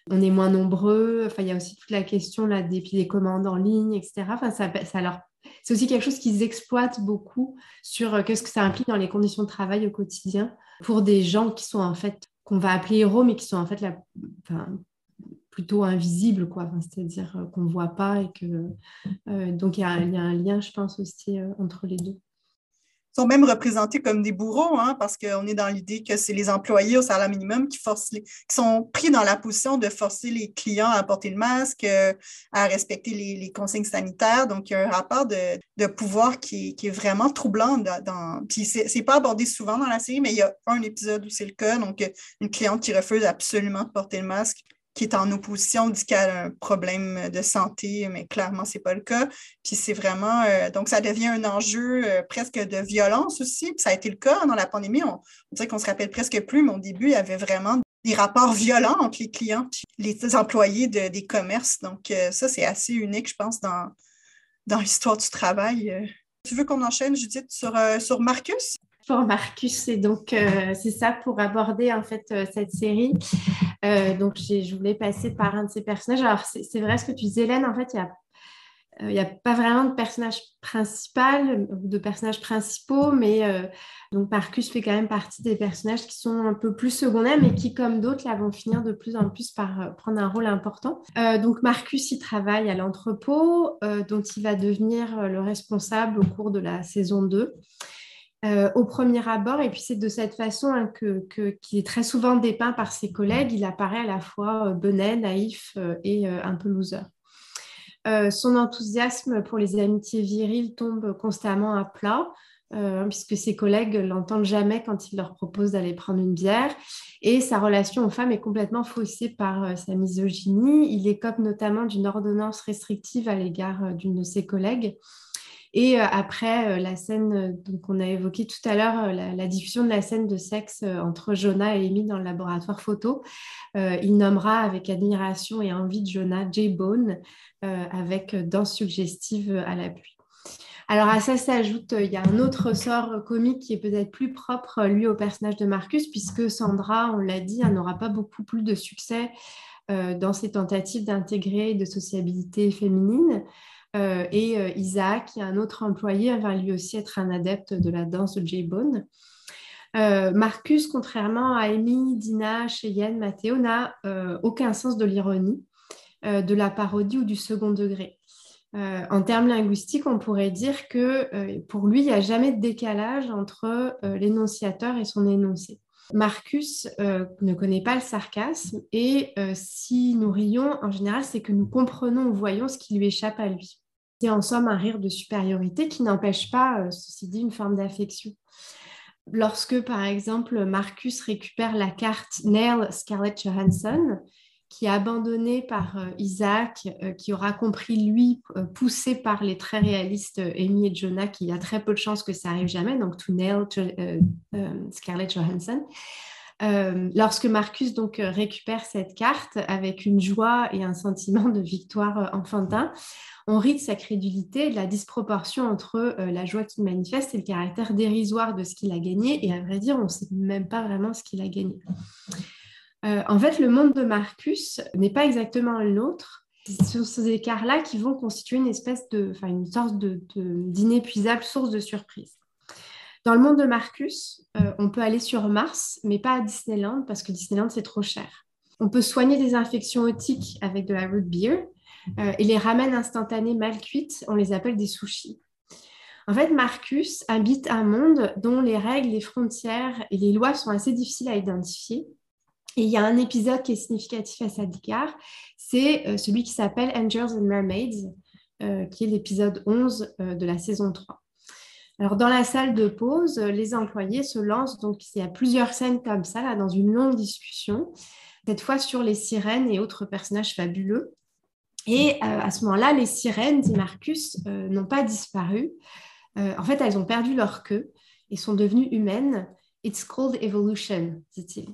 Speaker 5: on est moins nombreux. Enfin, il y a aussi toute la question là, des, des commandes en ligne, etc. Enfin, ça, ça c'est aussi quelque chose qu'ils exploitent beaucoup sur qu'est-ce que ça implique dans les conditions de travail au quotidien pour des gens qui sont en fait qu'on va appeler héros, mais qui sont en fait la, plutôt invisibles, quoi. c'est-à-dire euh, qu'on ne voit pas et que euh, donc il y, a un lien, je pense aussi euh, entre les deux
Speaker 2: sont même représentés comme des bourreaux, hein, parce qu'on est dans l'idée que c'est les employés au salaire minimum qui, forcent qui sont pris dans la position de forcer les clients à porter le masque, euh, à respecter les, consignes sanitaires. Donc, il y a un rapport de, pouvoir qui, est vraiment troublant. Dans, puis, c'est pas abordé souvent dans la série, mais il y a un épisode où c'est le cas. Donc, une cliente qui refuse absolument de porter le masque qui est en opposition dit qu'elle a un problème de santé, mais clairement, ce n'est pas le cas. Puis c'est vraiment, euh, donc ça devient un enjeu euh, presque de violence aussi. Puis ça a été le cas dans la pandémie. On, dirait qu'on se rappelle presque plus, mais au début, il y avait vraiment des rapports violents entre les clients et les employés des commerces. Donc euh, ça, c'est assez unique, je pense, dans, dans l'histoire du travail. Tu veux qu'on enchaîne, Judith, sur, sur Marcus?
Speaker 5: Pour Marcus. Et donc, euh, c'est ça pour aborder en fait euh, cette série. Euh, donc, je voulais passer par un de ces personnages. Alors, c'est vrai ce que tu disais, Hélène. En fait, il y a n'y a pas vraiment de personnage principal de personnages principaux, mais donc Marcus fait quand même partie des personnages qui sont un peu plus secondaires, mais qui, comme d'autres, là, vont finir de plus en plus par prendre un rôle important. donc Marcus, il travaille à l'entrepôt, dont il va devenir le responsable au cours de la saison 2. Euh, au premier abord. Et puis c'est de cette façon hein, qu'il est très souvent dépeint par ses collègues. Il apparaît à la fois euh, benet, naïf euh, et un peu loser. son enthousiasme pour les amitiés viriles tombe constamment à plat. puisque ses collègues l'entendent jamais quand il leur propose d'aller prendre une bière. Et sa relation aux femmes est complètement faussée par sa misogynie. Il écope notamment d'une ordonnance restrictive à l'égard d'une de ses collègues. Et euh, après, euh, la scène euh, qu'on a évoquée tout à l'heure, la, diffusion de la scène de sexe entre Jonah et Amy dans le laboratoire photo, il nommera avec admiration et envie de Jonah Jay Bone avec danse suggestive à la pluie. Alors à ça s'ajoute, il y a un autre sort comique qui est peut-être plus propre, lui, au personnage de Marcus, puisque Sandra, on l'a dit, n'aura pas beaucoup plus de succès dans ses tentatives d'intégrer de sociabilité féminine. Euh, et euh, Isaac, un autre employé, va lui aussi être un adepte de la danse de J-Bone. Euh, Marcus, contrairement à Amy, Dina, Cheyenne, Mathéo, n'a aucun sens de l'ironie, de la parodie ou du second degré. en termes linguistiques, on pourrait dire que pour lui, il n'y a jamais de décalage entre l'énonciateur et son énoncé. Marcus ne connaît pas le sarcasme et si nous rions, en général, c'est que nous comprenons ou voyons ce qui lui échappe à lui. En somme un rire de supériorité qui n'empêche pas, euh, ceci dit, une forme d'affection. Lorsque, par exemple, Marcus récupère la carte Neil Scarlett Johansson, qui est abandonnée par euh, Isaac, euh, qui aura compris, lui, poussé par les très réalistes Amy et Jonah, qu'il y a très peu de chances que ça arrive jamais, donc to Neil Scarlett Johansson. Lorsque Marcus donc récupère cette carte avec une joie et un sentiment de victoire enfantin, on rit de sa crédulité de la disproportion entre euh, la joie qu'il manifeste et le caractère dérisoire de ce qu'il a gagné. Et à vrai dire, on ne sait même pas vraiment ce qu'il a gagné. Euh, en fait, le monde de Marcus n'est pas exactement le nôtre. C'est ces écarts-là qui vont constituer une espèce de, enfin, une sorte d'inépuisable source de surprise. Dans le monde de Marcus, euh, on peut aller sur Mars, mais pas à Disneyland parce que Disneyland, c'est trop cher. On peut soigner des infections otiques avec de la root beer euh, et les ramen instantanés mal cuites, on les appelle des sushis. En fait, Marcus habite un monde dont les règles, les frontières et les lois sont assez difficiles à identifier. Et il y a un épisode qui est significatif à cet égard, c'est euh, celui qui s'appelle Angels and Mermaids, qui est l'épisode 11 euh, de la saison 3. Alors, dans la salle de pause, les employés se lancent, donc il y a plusieurs scènes comme ça, là, dans une longue discussion, cette fois sur les sirènes et autres personnages fabuleux. Et à ce moment-là, les sirènes, dit Marcus, n'ont pas disparu. en fait, elles ont perdu leur queue et sont devenues humaines. It's called evolution, dit-il.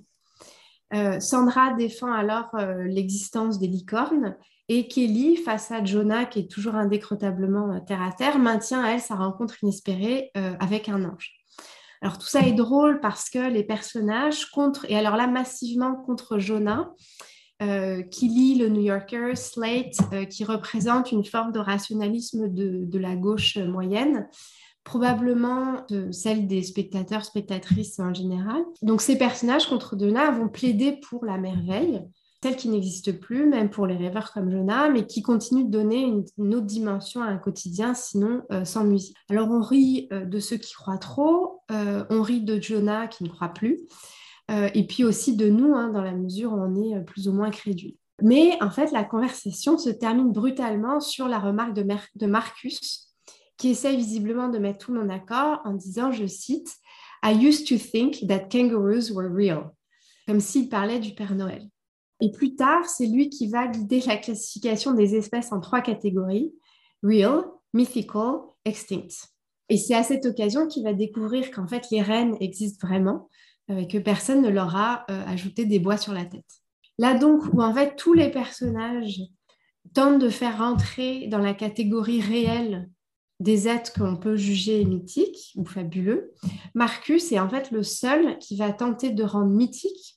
Speaker 5: Euh, Sandra défend alors euh, l'existence des licornes et Kelly, face à Jonah, qui est toujours indécrotablement euh, terre à terre, maintient elle sa rencontre inespérée avec un ange. Alors tout ça est drôle parce que les personnages contre, et alors là massivement contre Jonah, qui lit le New Yorker, Slate, qui représente une forme de rationalisme de la gauche moyenne, probablement celle des spectateurs, spectatrices en général. Donc ces personnages contre Jonah vont plaider pour la merveille, celle qui n'existe plus, même pour les rêveurs comme Jonah, mais qui continue de donner une, autre dimension à un quotidien, sinon euh, sans musique. Alors on rit euh, de ceux qui croient trop, euh, on rit de Jonah qui ne croit plus, et puis aussi de nous, hein, dans la mesure où on est plus ou moins crédule. Mais en fait, la conversation se termine brutalement sur la remarque de, de Marcus, qui essaye visiblement de mettre tout le monde d'accord en disant, je cite, I used to think that kangaroos were real, comme s'il parlait du Père Noël. Et plus tard, c'est lui qui va guider la classification des espèces en trois catégories, real, mythical, extinct. Et c'est à cette occasion qu'il va découvrir qu'en fait, les rennes existent vraiment euh, et que personne ne leur a euh, ajouté des bois sur la tête. Là donc, où en fait tous les personnages tentent de faire rentrer dans la catégorie réelle des êtres qu'on peut juger mythiques ou fabuleux, Marcus est en fait le seul qui va tenter de rendre mythiques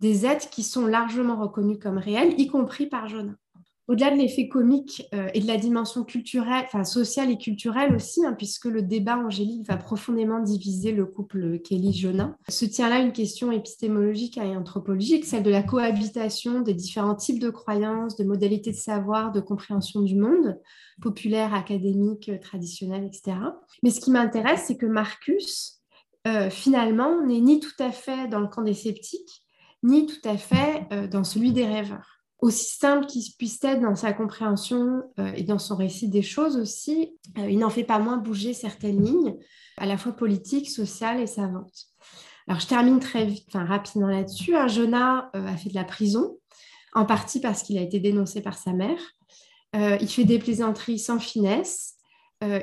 Speaker 5: des êtres qui sont largement reconnus comme réels, y compris par Jonah au-delà de l'effet comique euh, et de la dimension culturelle, enfin sociale et culturelle aussi, hein, puisque le débat angélique va profondément diviser le couple Kelly-Jonas, se tient là une question épistémologique et anthropologique, celle de la cohabitation des différents types de croyances, de modalités de savoir, de compréhension du monde, populaire, académique, traditionnel, etc. Mais ce qui m'intéresse, c'est que Marcus, euh, finalement, n'est ni tout à fait dans le camp des sceptiques, ni tout à fait euh, dans celui des rêveurs aussi simple qu'il puisse être dans sa compréhension euh, et dans son récit des choses aussi, euh, il n'en fait pas moins bouger certaines lignes, à la fois politiques, sociales et savantes. Alors, je termine très vite, rapidement là-dessus. Un Jonah a fait de la prison, en partie parce qu'il a été dénoncé par sa mère. il fait des plaisanteries sans finesse.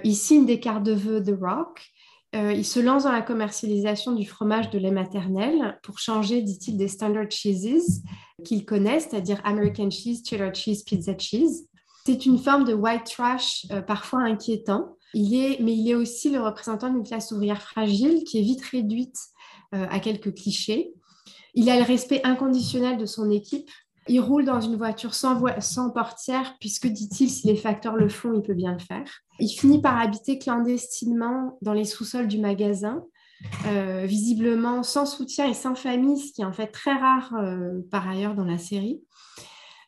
Speaker 5: il signe des cartes de vœux de Rock. Il se lance dans la commercialisation du fromage de lait maternel pour changer, dit-il, des standard cheeses qu'il connaît, c'est-à-dire American cheese, cheddar cheese, pizza cheese. C'est une forme de white trash euh, parfois inquiétant. Il est, mais il est aussi le représentant d'une classe ouvrière fragile qui est vite réduite euh, à quelques clichés. Il a le respect inconditionnel de son équipe. Il roule dans une voiture sans, portière, puisque, dit-il, si les facteurs le font, il peut bien le faire. Il finit par habiter clandestinement dans les sous-sols du magasin, euh, visiblement sans soutien et sans famille, ce qui est en fait très rare euh, par ailleurs dans la série.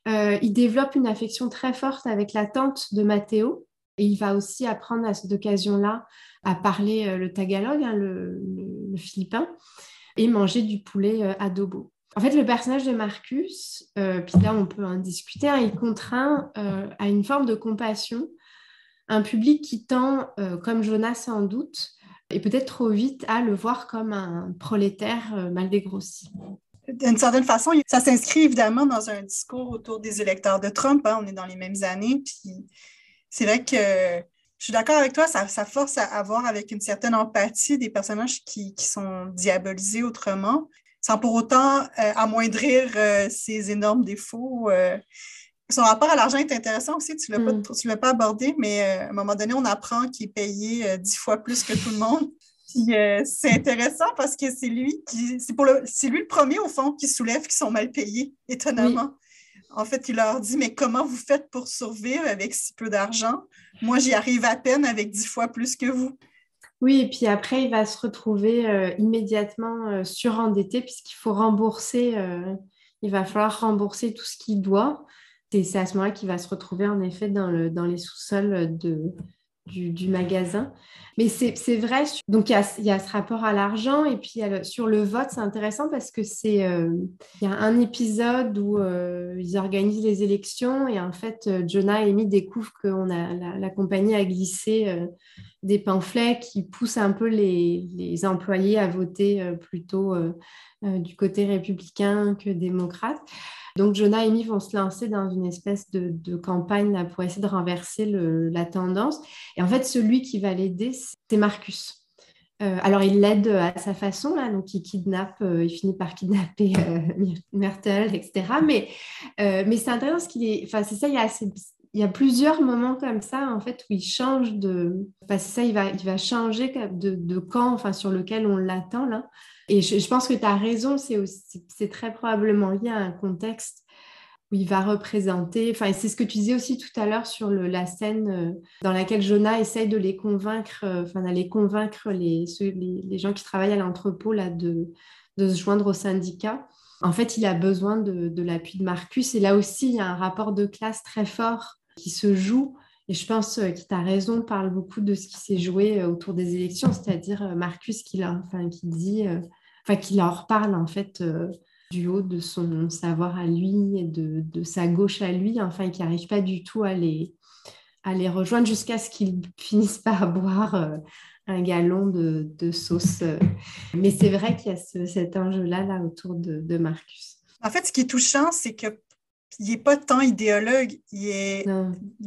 Speaker 5: Euh, il développe une affection très forte avec la tante de Matteo et il va aussi apprendre à cette occasion-là à parler le tagalog, hein, le, philippin, et manger du poulet adobo. En fait, le personnage de Marcus, puis là on peut en discuter, hein, il contraint à une forme de compassion un public qui tend, comme Jonas sans doute, et peut-être trop vite à le voir comme un prolétaire euh, mal dégrossi.
Speaker 2: D'une certaine façon, ça s'inscrit évidemment dans un discours autour des électeurs de Trump. Hein. on est dans les mêmes années. Puis c'est vrai que je suis d'accord avec toi, ça, force à avoir avec une certaine empathie des personnages qui, sont diabolisés autrement, sans pour autant euh, amoindrir euh, ces énormes défauts son rapport à l'argent est intéressant aussi, tu ne l'as, mm. pas abordé, mais euh, à un moment donné, on apprend qu'il est payé euh, dix fois plus que tout le monde. Puis euh, c'est intéressant parce que c'est lui qui c'est pour le c'est lui le premier au fond qui soulève qu'ils sont mal payés, étonnamment. En fait, il leur dit, mais comment vous faites pour survivre avec si peu d'argent? Moi, j'y arrive à peine avec dix fois plus que vous.
Speaker 5: Oui, et puis après, il va se retrouver euh, immédiatement euh, surendetté puisqu'il faut rembourser, euh, il va falloir rembourser tout ce qu'il doit. Et c'est à ce moment-là qu'il va se retrouver en effet dans, le, dans les sous-sols de, du, magasin. Mais c'est vrai, donc il y, a, y, a, ce rapport à l'argent et puis sur le vote, c'est intéressant parce que c'est il y a un épisode où ils organisent les élections et en fait, Jonah et Amy découvrent que la, compagnie a glissé des pamphlets qui poussent un peu les, employés à voter euh, plutôt euh, euh, du côté républicain que démocrate. Donc, Jonah et Amy vont se lancer dans une espèce de, campagne pour essayer de renverser la tendance. Et en fait, celui qui va l'aider, c'est Marcus. alors, il l'aide à sa façon, là, donc il kidnappe, il finit par kidnapper Myrtle, etc. Mais, mais c'est intéressant parce qu'il est, enfin, c'est ça, il y a plusieurs moments comme ça, en fait, où il change de. Enfin, ça, il va, il va changer de camp enfin, sur lequel on l'attend, là. Et je, pense que tu as raison, c'est, très probablement lié à un contexte où il va représenter. Enfin, c'est ce que tu disais aussi tout à l'heure sur la scène euh, dans laquelle Jonah essaye de les convaincre, euh, enfin, d'aller convaincre les, gens qui travaillent à l'entrepôt, là, de, se joindre au syndicat. En fait, il a besoin de, l'appui de Marcus. Et là aussi, il y a un rapport de classe très fort qui se joue. Et je pense euh, qu'il a raison, parle beaucoup de ce qui s'est joué autour des élections, c'est-à-dire Marcus qui, enfin, qui dit, enfin, qui leur parle en fait du haut de son savoir à lui et de, de sa gauche à lui, enfin, qui n'arrive pas du tout à les, à les rejoindre jusqu'à ce qu'ils finissent par boire un galon de, de sauce. Mais c'est vrai qu'il y a cet enjeu-là là, autour de, de Marcus.
Speaker 2: En fait, ce qui est touchant, c'est que il n'est pas tant idéologue, il, est,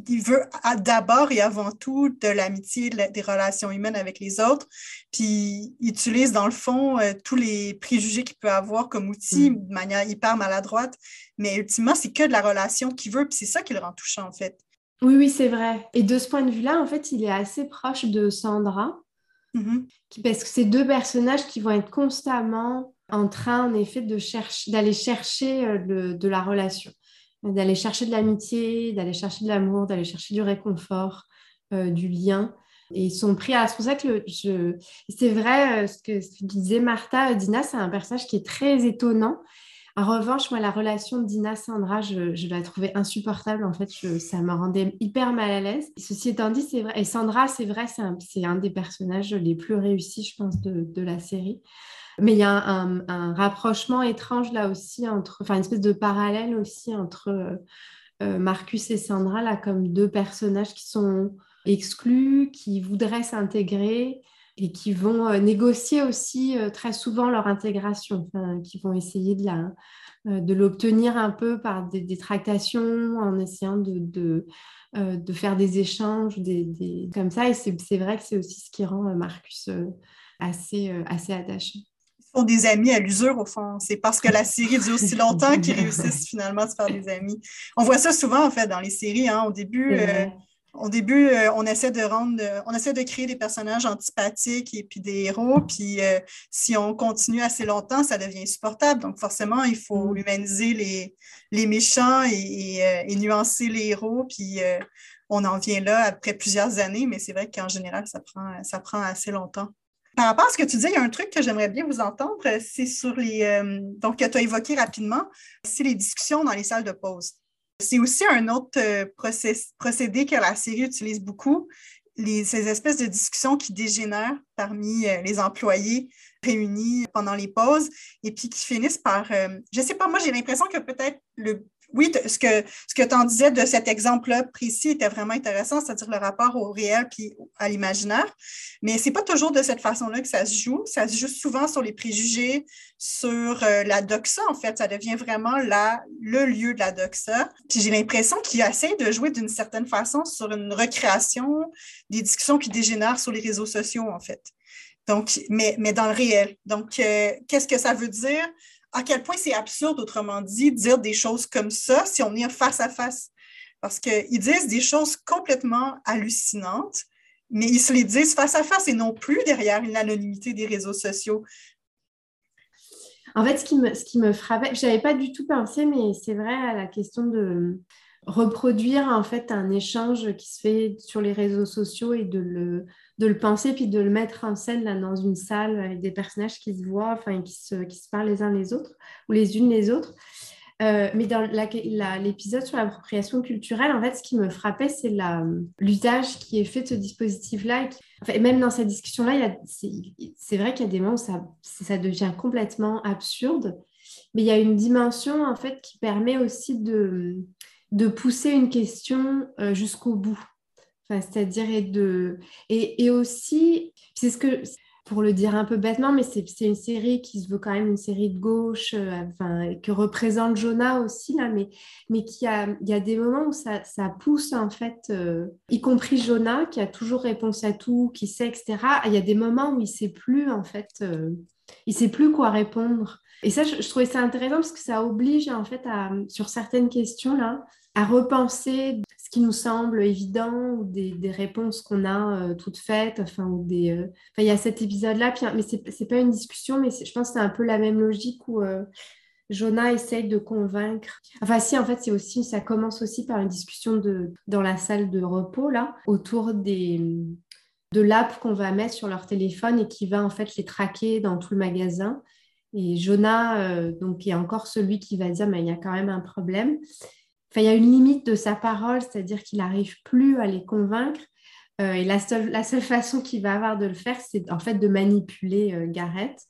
Speaker 2: il veut d'abord et avant tout de l'amitié, des relations humaines avec les autres, puis il utilise dans le fond euh, tous les préjugés qu'il peut avoir comme outil mm. de manière hyper maladroite, mais ultimement, c'est que de la relation qu'il veut, puis c'est ça qui le rend touchant en fait.
Speaker 5: Oui, oui, c'est vrai. Et de ce point de vue-là, en fait, il est assez proche de Sandra, mm-hmm. parce que c'est deux personnages qui vont être constamment en train, en effet, de chercher, d'aller chercher euh, de la relation d'aller chercher de l'amitié, d'aller chercher de l'amour, d'aller chercher du réconfort, euh, du lien. Et ils sont pris à. C'est pour ça que je... c'est vrai euh, ce, que, disait Martha. Dina, c'est un personnage qui est très étonnant. En revanche, moi, la relation de Dina-Sandra, je, la trouvais insupportable. En fait, ça me rendait hyper mal à l'aise. Ceci étant dit, c'est vrai. Et Sandra, c'est vrai, c'est un, des personnages les plus réussis, je pense, de la série. Mais il y a un, rapprochement étrange là aussi, entre, enfin une espèce de parallèle aussi entre euh, euh, Marcus et Sandra, là, comme deux personnages qui sont exclus, qui voudraient s'intégrer et qui vont euh, négocier aussi très souvent leur intégration, qui vont essayer de, l'obtenir un peu par des, tractations, en essayant de, faire des échanges, des, comme ça. Et c'est, vrai que c'est aussi ce qui rend Marcus assez attaché
Speaker 2: font des amis à l'usure, au fond. C'est parce que la série dure aussi longtemps qu'ils réussissent finalement à se faire des amis. On voit ça souvent, en fait, dans les séries. Hein. Au début, euh, au début euh, on essaie de rendre, on essaie de créer des personnages antipathiques et puis des héros. Puis euh, si on continue assez longtemps, ça devient insupportable. Donc, forcément, il faut mm. humaniser les, les méchants et, et, nuancer les héros. Puis on en vient là après plusieurs années, mais c'est vrai qu'en général, ça prend, ça prend assez longtemps. Par rapport ce que tu dis, il y a un truc que j'aimerais bien vous entendre, c'est sur les. Euh, donc, que tu as évoqué rapidement, c'est les discussions dans les salles de pause. C'est aussi un autre euh, procédé que la série utilise beaucoup, ces espèces de discussions qui dégénèrent parmi euh, les employés réunis pendant les pauses et puis qui finissent par. je ne sais pas, moi, j'ai l'impression que peut-être le oui, ce que, ce que tu en disais de cet exemple-là précis était vraiment intéressant, c'est-à-dire le rapport au réel puis à l'imaginaire. Mais ce n'est pas toujours de cette façon-là que ça se joue. Ça se joue souvent sur les préjugés, sur euh, la doxa, en fait. Ça devient vraiment le lieu de la doxa. Puis j'ai l'impression qu'il essaie de jouer d'une certaine façon sur une recréation des discussions qui dégénèrent sur les réseaux sociaux, en fait. Donc, mais, mais dans le réel. Donc, euh, qu'est-ce que ça veut dire? À quel point c'est absurde, autrement dit, dire des choses comme ça si on est face à face. Parce qu'ils disent des choses complètement hallucinantes, mais ils se les disent face à face et non plus derrière l'anonymité des réseaux sociaux.
Speaker 5: En fait, ce qui me, frappait, je n'avais pas du tout pensé, mais c'est vrai à la question de reproduire en fait un échange qui se fait sur les réseaux sociaux et de le, penser puis de le mettre en scène dans une salle avec des personnages qui se voient, enfin qui se parlent les uns les autres ou les unes les autres. Euh, mais dans l'épisode sur l'appropriation culturelle, en fait, ce qui me frappait, c'est l'usage qui est fait de ce dispositif-là. Enfin, même dans cette discussion-là, c'est vrai qu'il y a des moments où ça, devient complètement absurde, mais il y a une dimension, en fait, qui permet aussi de, pousser une question euh, jusqu'au bout. Enfin, C'est-à-dire, et aussi, c'est ce que pour le dire un peu bêtement, mais c'est une série qui se veut quand même une série de gauche, euh, enfin, que représente Jonah aussi, là, mais, mais qui a, il y a des moments où ça, ça pousse, en fait, euh, y compris Jonah, qui a toujours réponse à tout, qui sait, etc. Il y a des moments où il sait plus, en fait, euh, il sait plus quoi répondre. Et ça, je, trouvais ça intéressant parce que ça oblige, en fait, sur certaines questions, là, à repenser ce qui nous semble évident ou des, des réponses qu'on a euh, toutes faites. Euh, enfin, il y a cet épisode-là, mais ce n'est pas une discussion, mais je pense que c'est un peu la même logique où euh, Jonah essaye de convaincre. Enfin, si, en fait, c'est aussi, ça commence aussi par une discussion de, dans la salle de repos, là, autour des, de l'app qu'on va mettre sur leur téléphone et qui va en fait les traquer dans tout le magasin. Et Jonah, donc, est encore celui qui va dire, mais il y a quand même un problème il y a une limite de sa parole, c'est-à-dire qu'il n'arrive plus à les convaincre. Euh, et la seule, la seule façon qu'il va avoir de le faire, c'est en fait de manipuler euh, Gareth.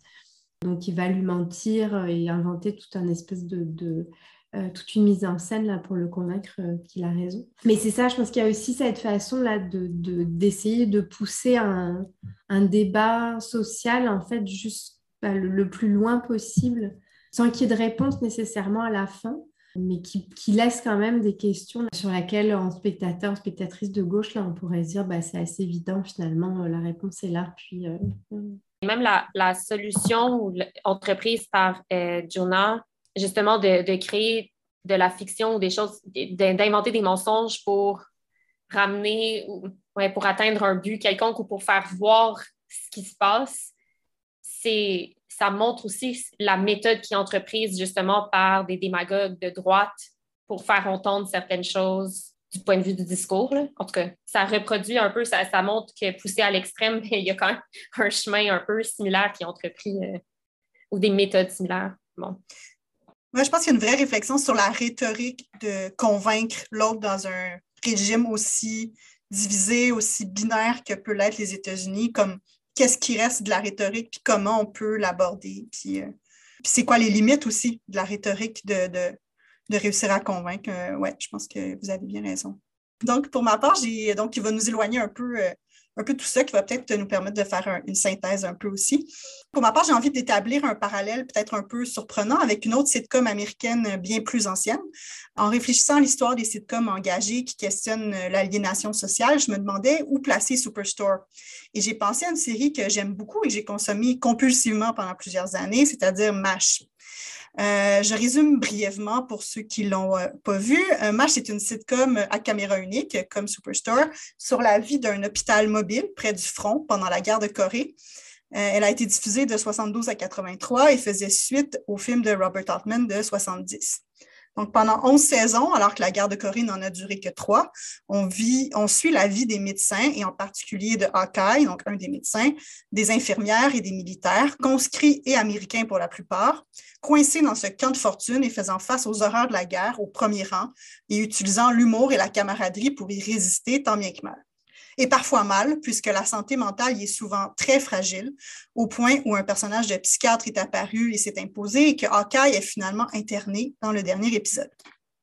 Speaker 5: Donc, il va lui mentir euh, et inventer de, toute une mise en scène là pour le convaincre qu'il a raison. Mais c'est ça, je pense qu'il y a aussi cette façon là de d'essayer de, pousser un, un, débat social en fait juste bah, le, plus loin possible, sans qu'il y ait de réponse nécessairement à la fin mais qui, laisse quand même des questions sur lesquelles, en spectateur, spectatrice de gauche, là, on pourrait se dire, bah, c'est assez évident, finalement, euh, la réponse est là. Puis, euh,
Speaker 6: Même la, solution entreprise par euh, Jonah, justement, de, créer de la fiction ou des choses, d'inventer des mensonges pour ramener, ou, pour atteindre un but quelconque ou pour faire voir ce qui se passe, c'est ça montre aussi la méthode qui est entreprise justement par des démagogues de droite pour faire entendre certaines choses du point de vue du discours. En tout cas, ça reproduit un peu, ça, montre que poussé à l'extrême, il y a quand même un chemin un peu similaire qui est entrepris euh, ou des méthodes similaires. Bon.
Speaker 2: Moi, je pense qu'il y a une vraie réflexion sur la rhétorique de convaincre l'autre dans un régime aussi divisé, aussi binaire que peut l'être les États-Unis, comme qu'est-ce qui reste de la rhétorique, puis comment on peut l'aborder, puis, euh, c'est quoi les limites aussi de la rhétorique de, de, réussir à convaincre. Euh, oui, je pense que vous avez bien raison. Donc, pour ma part, j'ai donc il va nous éloigner un peu euh, un peu tout ça qui va peut-être nous permettre de faire une synthèse un peu aussi. Pour ma part, j'ai envie d'établir un parallèle peut-être un peu surprenant avec une autre sitcom américaine bien plus ancienne. En réfléchissant à l'histoire des sitcoms engagés qui questionnent l'aliénation sociale, je me demandais où placer Superstore. Et j'ai pensé à une série que j'aime beaucoup et que j'ai consommée compulsivement pendant plusieurs années, c'est-à-dire MASH. Euh, je résume brièvement pour ceux qui ne l'ont euh, pas vu. Euh, MASH est une sitcom à caméra unique, comme Superstore, sur la vie d'un hôpital mobile près du front pendant la guerre de Corée. elle a été diffusée de 72 à 83 et faisait suite au film de Robert Altman de 70. Donc, pendant 11 saisons, alors que la guerre de Corée n'en a duré que trois, on, vit, on suit la vie des médecins et en particulier de Hawkeye, donc un des médecins, des infirmières et des militaires, conscrits et américains pour la plupart, coincés dans ce camp de fortune et faisant face aux horreurs de la guerre au premier rang et utilisant l'humour et la camaraderie pour y résister tant bien que mal et parfois mal, puisque la santé mentale y est souvent très fragile, au point où un personnage de psychiatre est apparu et s'est imposé et que Hawkeye est finalement interné dans le dernier épisode.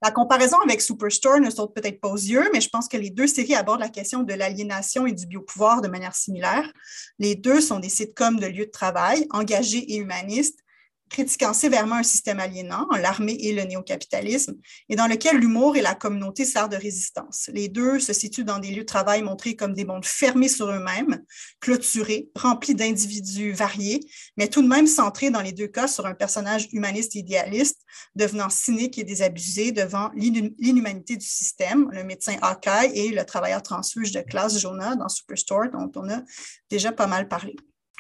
Speaker 2: La comparaison avec Superstore ne saute peut-être pas aux yeux, mais je pense que les deux séries abordent la question de l'aliénation et du biopouvoir de manière similaire. Les deux sont des sitcoms de lieu de travail, engagés et humanistes, critiquant sévèrement un système aliénant, l'armée et le néocapitalisme, et dans lequel l'humour et la communauté servent de résistance. Les deux se situent dans des lieux de travail montrés comme des mondes fermés sur eux-mêmes, clôturés, remplis d'individus variés, mais tout de même centrés dans les deux cas sur un personnage humaniste et idéaliste, devenant cynique et désabusé devant l'inhumanité du système, le médecin Hawkeye et le travailleur transfuge de classe Jonah dans Superstore, dont on a déjà pas mal parlé.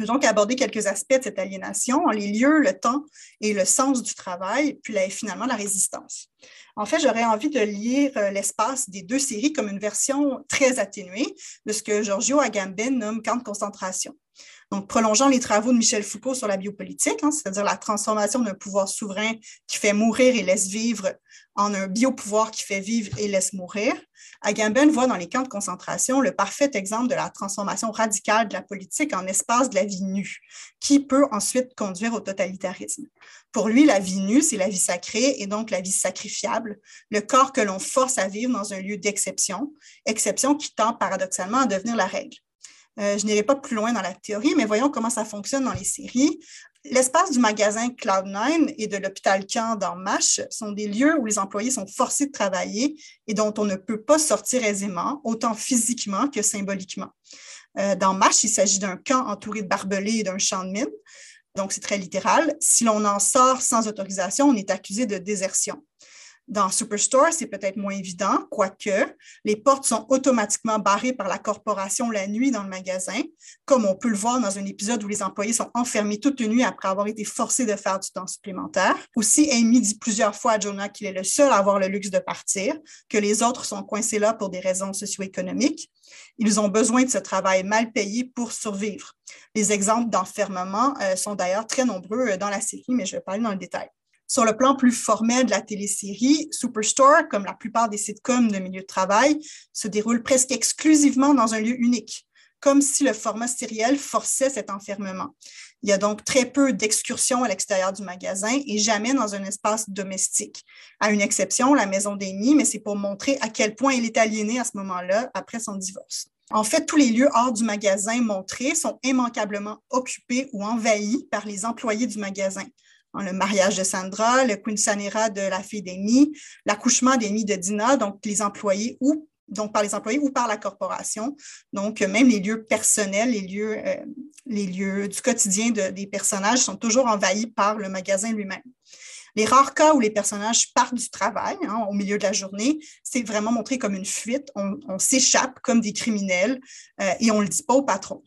Speaker 2: Donc aborder quelques aspects de cette aliénation, les lieux, le temps et le sens du travail, puis finalement la résistance. En fait, j'aurais envie de lire euh, l'espace des deux séries comme une version très atténuée de ce que Giorgio Agamben nomme camp de concentration. Donc, prolongeant les travaux de Michel Foucault sur la biopolitique, hein, c'est-à-dire la transformation d'un pouvoir souverain qui fait mourir et laisse vivre en un biopouvoir qui fait vivre et laisse mourir, Agamben voit dans les camps de concentration le parfait exemple de la transformation radicale de la politique en espace de la vie nue, qui peut ensuite conduire au totalitarisme. Pour lui, la vie nue, c'est la vie sacrée et donc la vie sacrifiable, le corps que l'on force à vivre dans un lieu d'exception, exception qui tend paradoxalement à devenir la règle. Euh, je n'irai pas plus loin dans la théorie, mais voyons comment ça fonctionne dans les séries. L'espace du magasin Cloud9 et de l'hôpital Camp dans MASH sont des lieux où les employés sont forcés de travailler et dont on ne peut pas sortir aisément, autant physiquement que symboliquement. Euh, dans MASH, il s'agit d'un camp entouré de barbelés et d'un champ de mines. Donc, c'est très littéral. Si l'on en sort sans autorisation, on est accusé de désertion. Dans Superstore, c'est peut-être moins évident, quoique les portes sont automatiquement barrées par la corporation la nuit dans le magasin, comme on peut le voir dans un épisode où les employés sont enfermés toute nuit après avoir été forcés de faire du temps supplémentaire. Aussi, Amy dit plusieurs fois à Jonah qu'il est le seul à avoir le luxe de partir, que les autres sont coincés là pour des raisons socio-économiques. Ils ont besoin de ce travail mal payé pour survivre. Les exemples d'enfermement euh, sont d'ailleurs très nombreux euh, dans la série, mais je vais parler dans le détail. Sur le plan plus formel de la télésérie, Superstore, comme la plupart des sitcoms de milieu de travail, se déroule presque exclusivement dans un lieu unique, comme si le format sériel forçait cet enfermement. Il y a donc très peu d'excursions à l'extérieur du magasin et jamais dans un espace domestique. À une exception, la maison d'Amy, mais c'est pour montrer à quel point il est aliéné à ce moment-là après son divorce. En fait, tous les lieux hors du magasin montrés sont immanquablement occupés ou envahis par les employés du magasin. Hein, le mariage de Sandra, le quinceanera de la fille d'Amy, l'accouchement d'Amy de Dina, donc les employés ou par les employés ou par la corporation. Donc, même les lieux personnels, les lieux, euh, du quotidien des personnages sont toujours envahis par le magasin lui-même. Les rares cas où les personnages partent du travail hein, au milieu de la journée, c'est vraiment montré comme une fuite. On, s'échappe comme des criminels euh, et on ne le dit pas au patron.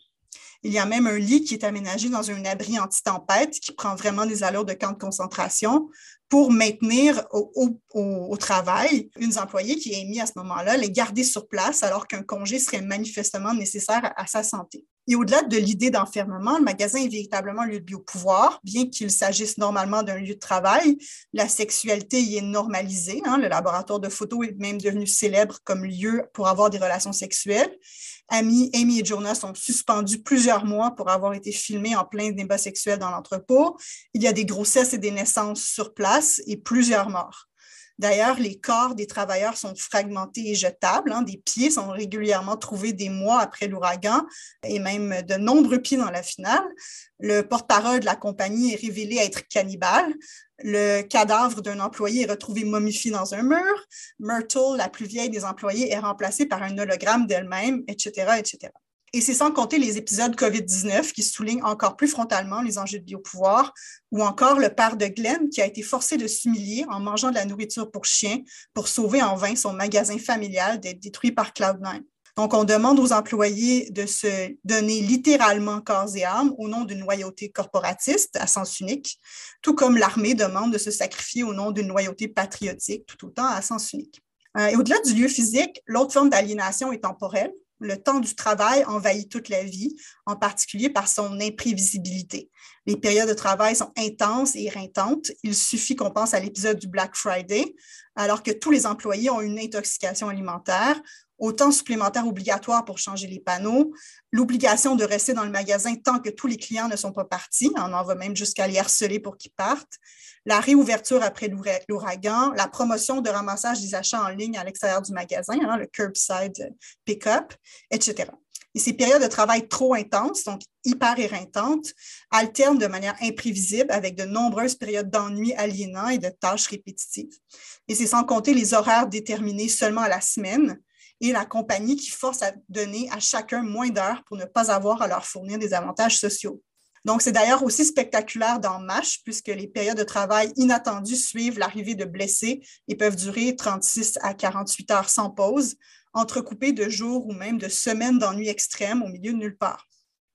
Speaker 2: Il y a même un lit qui est aménagé dans un abri anti-tempête qui prend vraiment des allures de camp de concentration pour maintenir au, travail une employée qui est émise à ce moment-là, les garder sur place alors qu'un congé serait manifestement nécessaire à, sa santé. Et au-delà de l'idée d'enfermement, le magasin est véritablement un lieu de biopouvoir, bien qu'il s'agisse normalement d'un lieu de travail. La sexualité y est normalisée. Hein. Le laboratoire de photo est même devenu célèbre comme lieu pour avoir des relations sexuelles. Amy, Amy et Jonah sont suspendus plusieurs mois pour avoir été filmés en plein débat sexuel dans l'entrepôt. Il y a des grossesses et des naissances sur place et plusieurs morts. D'ailleurs, les corps des travailleurs sont fragmentés et jetables. Hein. Des pieds sont régulièrement trouvés des mois après l'ouragan et même de nombreux pieds dans la finale. Le porte-parole de la compagnie est révélé être cannibale. Le cadavre d'un employé est retrouvé momifié dans un mur. Myrtle, la plus vieille des employés, est remplacée par un hologramme d'elle-même, etc., etc. Et c'est sans compter les épisodes COVID-19 qui soulignent encore plus frontalement les enjeux de biopouvoir, ou encore le père de Glenn qui a été forcé de s'humilier en mangeant de la nourriture pour chiens pour sauver en vain son magasin familial d'être détruit par Cloud9. Donc, on demande aux employés de se donner littéralement corps et âme au nom d'une loyauté corporatiste à sens unique, tout comme l'armée demande de se sacrifier au nom d'une loyauté patriotique tout autant à sens unique. Euh, et au-delà du lieu physique, l'autre forme d'aliénation est temporelle le temps du travail envahit toute la vie, en particulier par son imprévisibilité. Les périodes de travail sont intenses et éreintantes. Il suffit qu'on pense à l'épisode du Black Friday, alors que tous les employés ont une intoxication alimentaire, autant supplémentaire obligatoire pour changer les panneaux, l'obligation de rester dans le magasin tant que tous les clients ne sont pas partis, on en va même jusqu'à les harceler pour qu'ils partent, la réouverture après l'ouragan, la promotion de ramassage des achats en ligne à l'extérieur du magasin, hein, le curbside pick-up, etc. Et ces périodes de travail trop intenses, donc hyper éreintantes, alternent de manière imprévisible avec de nombreuses périodes d'ennui aliénants et de tâches répétitives. Et c'est sans compter les horaires déterminés seulement à la semaine et la compagnie qui force à donner à chacun moins d'heures pour ne pas avoir à leur fournir des avantages sociaux. Donc, c'est d'ailleurs aussi spectaculaire dans MASH, puisque les périodes de travail inattendues suivent l'arrivée de blessés et peuvent durer 36 à 48 heures sans pause, entrecoupées de jours ou même de semaines d'ennui extrême au milieu de nulle part.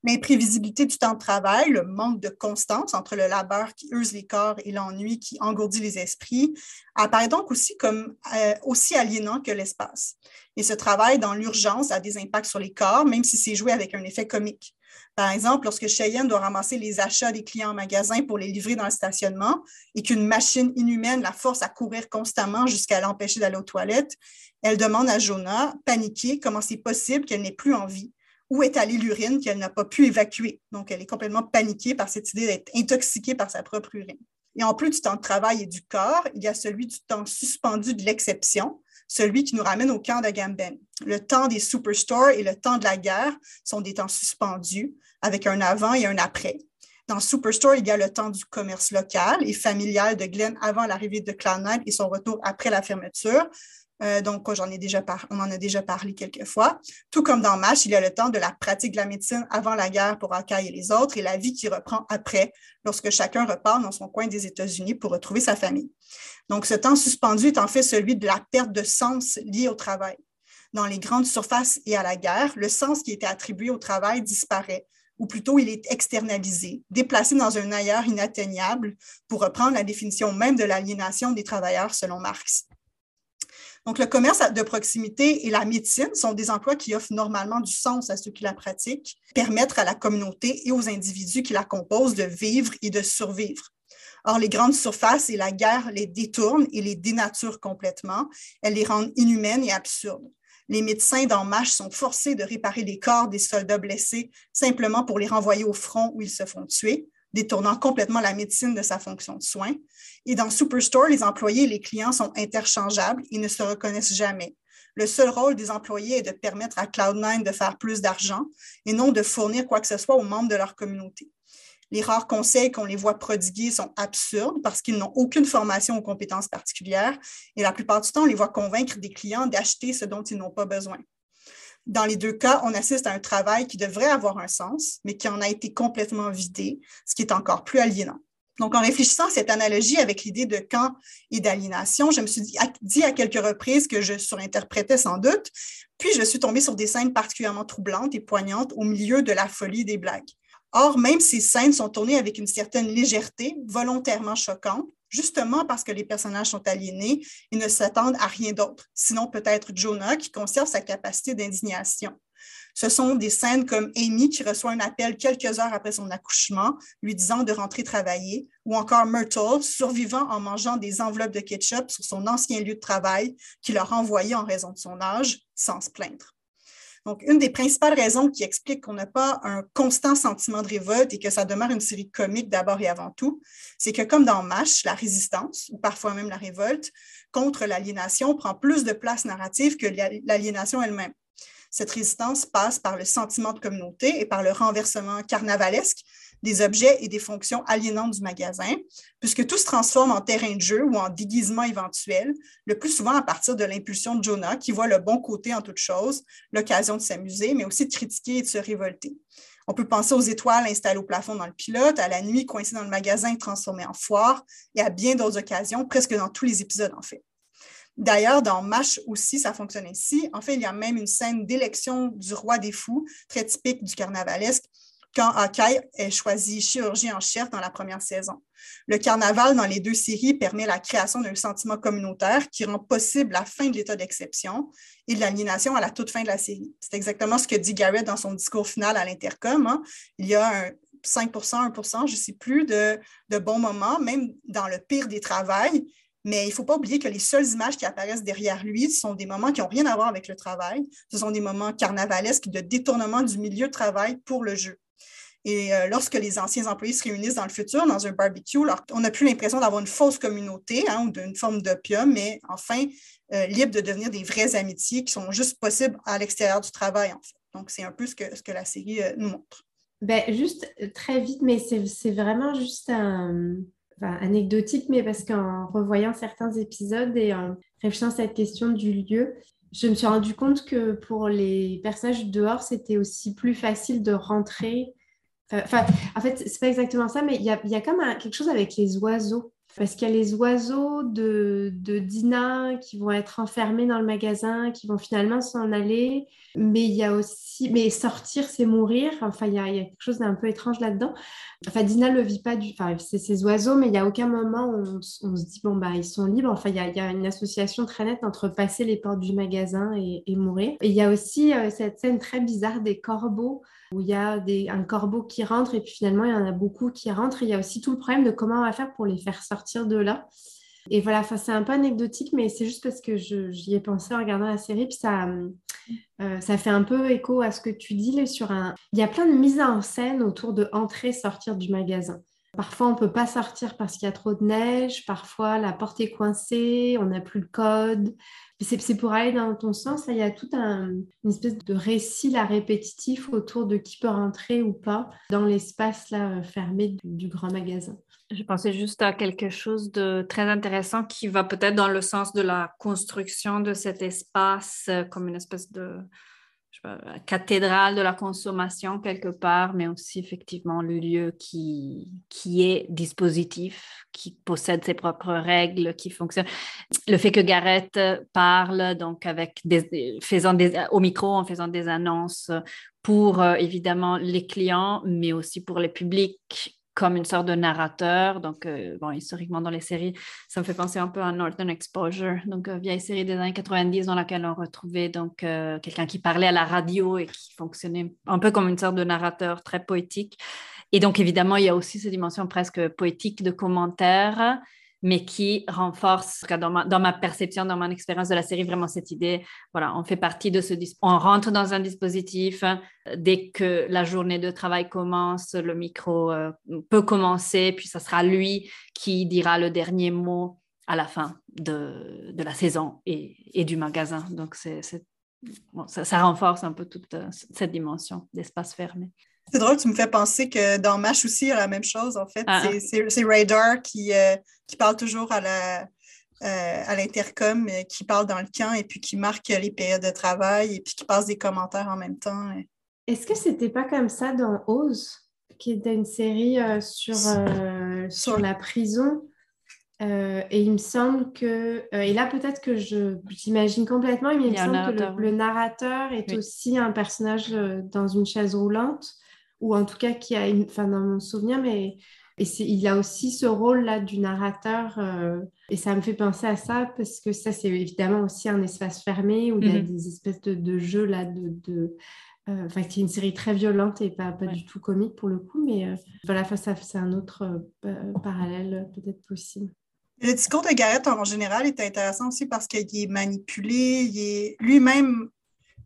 Speaker 2: L'imprévisibilité du temps de travail, le manque de constance entre le labeur qui use les corps et l'ennui qui engourdit les esprits, apparaît donc aussi comme euh, aussi aliénant que l'espace. Et ce travail dans l'urgence a des impacts sur les corps, même si c'est joué avec un effet comique. Par exemple, lorsque Cheyenne doit ramasser les achats des clients en magasin pour les livrer dans le stationnement et qu'une machine inhumaine la force à courir constamment jusqu'à l'empêcher d'aller aux toilettes, elle demande à Jonah, paniquée, comment c'est possible qu'elle n'ait plus envie où est allée l'urine qu'elle n'a pas pu évacuer. Donc, elle est complètement paniquée par cette idée d'être intoxiquée par sa propre urine. Et en plus du temps de travail et du corps, il y a celui du temps suspendu de l'exception, celui qui nous ramène au camp d'Agamben. Le temps des superstores et le temps de la guerre sont des temps suspendus, avec un avant et un après. Dans Superstore, il y a le temps du commerce local et familial de Glenn avant l'arrivée de Cloud9 et son retour après la fermeture, euh, donc, on en a déjà parlé quelques fois. Tout comme dans MASH, il y a le temps de la pratique de la médecine avant la guerre pour Akai et les autres et la vie qui reprend après, lorsque chacun repart dans son coin des États-Unis pour retrouver sa famille. Donc, ce temps suspendu est en fait celui de la perte de sens liée au travail. Dans les grandes surfaces et à la guerre, le sens qui était attribué au travail disparaît, ou plutôt il est externalisé, déplacé dans un ailleurs inatteignable, pour reprendre la définition même de l'aliénation des travailleurs selon Marx. Donc, le commerce de proximité et la médecine sont des emplois qui offrent normalement du sens à ceux qui la pratiquent, permettre à la communauté et aux individus qui la composent de vivre et de survivre. Or, les grandes surfaces et la guerre les détournent et les dénaturent complètement. Elles les rendent inhumaines et absurdes. Les médecins MASH sont forcés de réparer les corps des soldats blessés simplement pour les renvoyer au front où ils se font tuer détournant complètement la médecine de sa fonction de soins. Et dans Superstore, les employés et les clients sont interchangeables et ne se reconnaissent jamais. Le seul rôle des employés est de permettre à Cloud9 de faire plus d'argent et non de fournir quoi que ce soit aux membres de leur communauté. Les rares conseils qu'on les voit prodiguer sont absurdes parce qu'ils n'ont aucune formation ou compétences particulières et la plupart du temps, on les voit convaincre des clients d'acheter ce dont ils n'ont pas besoin. Dans les deux cas, on assiste à un travail qui devrait avoir un sens, mais qui en a été complètement vidé, ce qui est encore plus aliénant. Donc, en réfléchissant à cette analogie avec l'idée de camp et d'aliénation, je me suis dit, à quelques reprises que je surinterprétais sans doute, puis je suis tombée sur des scènes particulièrement troublantes et poignantes au milieu de la folie des blagues. Or, même ces scènes sont tournées avec une certaine légèreté, volontairement choquante, justement parce que les personnages sont aliénés et ne s'attendent à rien d'autre, sinon peut-être Jonah qui conserve sa capacité d'indignation. Ce sont des scènes comme Amy qui reçoit un appel quelques heures après son accouchement, lui disant de rentrer travailler, ou encore Myrtle, survivant en mangeant des enveloppes de ketchup sur son ancien lieu de travail qu'il a renvoyé en raison de son âge, sans se plaindre. Donc, une des principales raisons qui explique qu'on n'a pas un constant sentiment de révolte et que ça demeure une série comique d'abord et avant tout, c'est que comme dans MASH, la résistance, ou parfois même la révolte, contre l'aliénation prend plus de place narrative que l'aliénation elle-même. Cette résistance passe par le sentiment de communauté et par le renversement carnavalesque des objets et des fonctions aliénantes du magasin, puisque tout se transforme en terrain de jeu ou en déguisement éventuel, le plus souvent à partir de l'impulsion de Jonah, qui voit le bon côté en toute chose, l'occasion de s'amuser, mais aussi de critiquer et de se révolter. On peut penser aux étoiles installées au plafond dans le pilote, à la nuit coincée dans le magasin transformée en foire, et à bien d'autres occasions, presque dans tous les épisodes en fait. D'ailleurs, dans MASH aussi, ça fonctionne ainsi. En fait, il y a même une scène d'élection du roi des fous, très typique du carnavalesque, quand Hawkeye est choisi chirurgien en chef dans la première saison. Le carnaval dans les deux séries permet la création d'un sentiment communautaire qui rend possible la fin de l'état d'exception et de l'aliénation à la toute fin de la série. C'est exactement ce que dit Garrett dans son discours final à l'Intercom. Hein. Il y a un 5% 1% je ne sais plus, de, de bons moments, même dans le pire des travails, mais il ne faut pas oublier que les seules images qui apparaissent derrière lui sont des moments qui n'ont rien à voir avec le travail. Ce sont des moments carnavalesques de détournement du milieu de travail pour le jeu. Et euh, lorsque les anciens employés se réunissent dans le futur, dans un barbecue, on n'a plus l'impression d'avoir une fausse communauté hein, ou d'une forme d'opium, mais enfin euh, libre de devenir des vraies amitiés qui sont juste possibles à l'extérieur du travail, en fait. Donc, c'est un peu ce que, ce que la série euh, nous montre.
Speaker 5: Ben, juste très vite, mais c'est vraiment juste anecdotique, mais parce qu'en revoyant certains épisodes et en réfléchissant à cette question du lieu, je me suis rendu compte que pour les personnages dehors, c'était aussi plus facile de rentrer Enfin, en fait, c'est pas exactement ça, mais il y a, y a comme quelque chose avec les oiseaux. parce qu'il y a les oiseaux de, de, Dina qui vont être enfermés dans le magasin, qui vont finalement s'en aller. Mais il y a aussi, mais sortir, c'est mourir. Enfin, il y, a, quelque chose d'un peu étrange là-dedans. Enfin, Dina le vit pas du, enfin, c'est ces oiseaux, mais il y a aucun moment où on, se dit bon bah ils sont libres. Enfin, il y, a, une association très nette entre passer les portes du magasin et, et mourir. Et il y a aussi euh, cette scène très bizarre des corbeaux où il y a des, un corbeau qui rentre et puis finalement il y en a beaucoup qui rentrent. il y a aussi tout le problème de comment on va faire pour les faire sortir de là. Et voilà, c'est un peu anecdotique, mais c'est juste parce que j'y ai pensé en regardant la série, puis ça, euh, ça fait un peu écho à ce que tu dis. sur un... Il y a plein de mises en scène autour de entrer, sortir du magasin. Parfois, on ne peut pas sortir parce qu'il y a trop de neige. Parfois, la porte est coincée, on n'a plus le code. C'est pour aller dans ton sens. il y a tout un, une espèce de récit là, répétitif autour de qui peut rentrer ou pas dans l'espace là, fermé du, grand magasin.
Speaker 4: Je pensais juste à quelque chose de très intéressant qui va peut-être dans le sens de la construction de cet espace euh, comme une espèce de cathédrale de la consommation quelque part, mais aussi effectivement le lieu qui, qui est dispositif, qui possède ses propres règles, qui fonctionne. Le fait que Gareth parle donc avec faisant des, au micro en faisant des annonces pour euh, évidemment les clients, mais aussi pour les publics comme une sorte de narrateur. Donc, euh, bon, historiquement, dans les séries, ça me fait penser un peu à Northern Exposure, donc euh, vieille série des années 90 dans laquelle on retrouvait donc euh, quelqu'un qui parlait à la radio et qui fonctionnait un peu comme une sorte de narrateur très poétique. Et donc, évidemment, il y a aussi cette dimension presque poétique de commentaires mais qui renforce, dans ma, dans ma perception, dans mon expérience de la série, vraiment cette idée, voilà, on fait partie de ce, on rentre dans un dispositif, dès que la journée de travail commence, le micro euh, peut commencer, puis ce sera lui qui dira le dernier mot à la fin de, de la saison et, et, du magasin. Donc, c'est, ça, ça, renforce un peu toute euh, cette dimension d'espace fermé.
Speaker 2: C'est drôle, tu me fais penser que dans MASH aussi, il y a la même chose, en fait. Ah, ah. C'est Radar qui, euh, qui parle toujours à la, euh, à l'intercom, euh, qui parle dans le camp et puis qui marque les périodes de travail et puis qui passe des commentaires en même temps.
Speaker 5: Est-ce que c'était pas comme ça dans Ose, qui était une série sur, sur la prison? et il me semble que, et là peut-être que je j'imagine complètement, mais il, me semble que le, narrateur est aussi un personnage dans une chaise roulante ou en tout cas qui a une, enfin dans mon souvenir, mais et il a aussi ce rôle-là du narrateur. Euh, et ça me fait penser à ça parce que ça, c'est évidemment aussi un espace fermé où il y a mhm. des espèces de, de jeux là de. de euh, enfin, qui est une série très violente et pas, pas du tout comique pour le coup, mais euh, voilà, ça, c'est un autre parallèle peut-être possible.
Speaker 2: Le discours de Garrett en général est intéressant aussi parce qu'il est manipulé, il est lui-même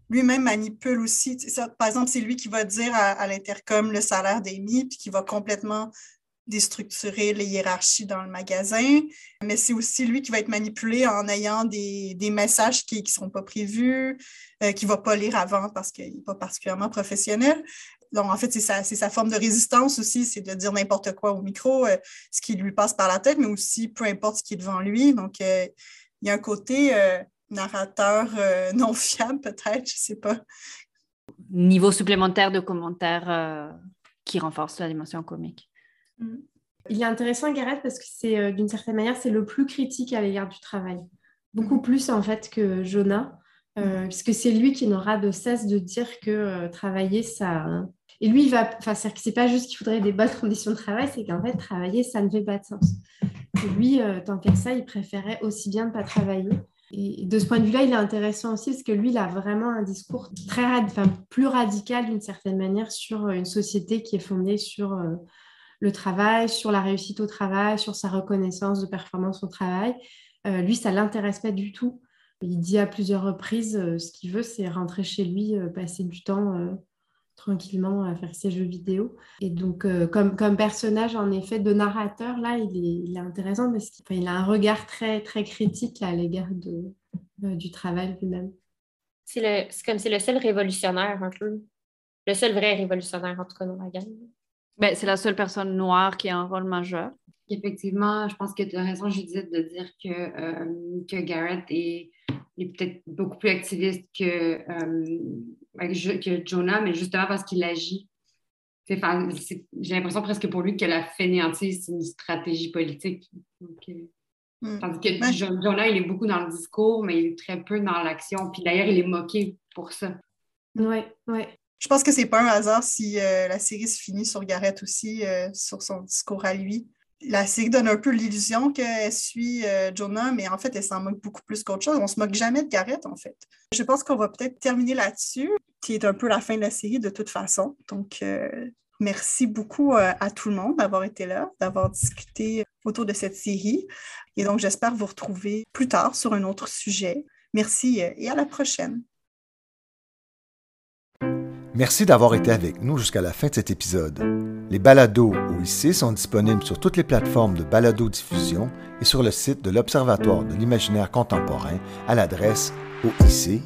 Speaker 2: lui-même manipule aussi. par exemple, c'est lui qui va dire à, l'intercom le salaire d'Amy, puis qui va complètement déstructurer les hiérarchies dans le magasin. Mais c'est aussi lui qui va être manipulé en ayant des, messages qui ne seront pas prévus, euh, qui ne va pas lire avant parce qu'il n'est pas particulièrement professionnel. Donc, en fait, c'est sa, forme de résistance aussi, c'est de dire n'importe quoi au micro, euh, ce qui lui passe par la tête, mais aussi peu importe ce qui est devant lui. Donc, euh, il y a un côté narrateur euh, non fiable, peut-être, je ne sais pas.
Speaker 4: Niveau supplémentaire de commentaires euh, qui renforce la dimension comique.
Speaker 5: Mm. Il est intéressant, Gareth, parce que c'est euh, d'une certaine manière, c'est le plus critique à l'égard du travail. Beaucoup mm. plus, en fait, que Jonah, mm. puisque c'est lui qui n'aura de cesse de dire que travailler, ça. Et lui, il va. Enfin, c'est que c'est pas juste qu'il faudrait des bonnes conditions de travail, c'est qu'en fait, travailler, ça ne fait pas de sens. Et lui, tant qu'à ça, il préférait aussi bien ne pas travailler de ce point de vue-là, il est intéressant aussi parce que lui, il a vraiment un discours très enfin, plus radical d'une certaine manière sur euh, une société qui est fondée sur euh, le travail, sur la réussite au travail, sur sa reconnaissance de performance au travail. Euh, lui, ça l'intéresse pas du tout. Il dit à plusieurs reprises ce qu'il veut, c'est rentrer chez lui, passer du temps tranquillement à faire ses jeux vidéo. Et donc, euh, comme, comme personnage, en effet, de narrateur, là, il est, il est intéressant parce qu'il a un regard très, très critique à l'égard de, euh, du travail lui-même.
Speaker 6: C'est comme c'est le seul révolutionnaire, un peu. Le seul vrai révolutionnaire, en tout cas, dans la gamme.
Speaker 4: Ben, c'est la seule personne noire qui a un rôle majeur.
Speaker 3: Effectivement, je pense que tu as raison, Judith, de dire que, euh, que Garrett est, est peut-être beaucoup plus activiste que, que Jonah, mais justement parce qu'il agit. j'ai l'impression presque pour lui que la fainéantise, c'est une stratégie politique. Euh, hmm. Tandis que Jonah, il est beaucoup dans le discours, mais il est très peu dans l'action. Puis d'ailleurs, il est moqué pour ça.
Speaker 5: Oui, oui.
Speaker 2: Je pense que c'est pas un hasard si euh, la série se finit sur Garrett aussi, euh, sur son discours à lui. La série donne un peu l'illusion qu'elle suit Jonah, mais en fait, elle s'en moque beaucoup plus qu'autre chose. On se moque jamais de Garrett, en fait. Je pense qu'on va peut-être terminer là-dessus qui est un peu la fin de la série de toute façon. Donc, euh, merci beaucoup euh, à tout le monde d'avoir été là, d'avoir discuté autour de cette série. Et donc, j'espère vous retrouver plus tard sur un autre sujet. Merci euh, et à la prochaine.
Speaker 1: Merci d'avoir été avec nous jusqu'à la fin de cet épisode. Les balados OIC sont disponibles sur toutes les plateformes de balado-diffusion et sur le site de l'Observatoire de l'imaginaire contemporain à l'adresse oic.ucam.ca.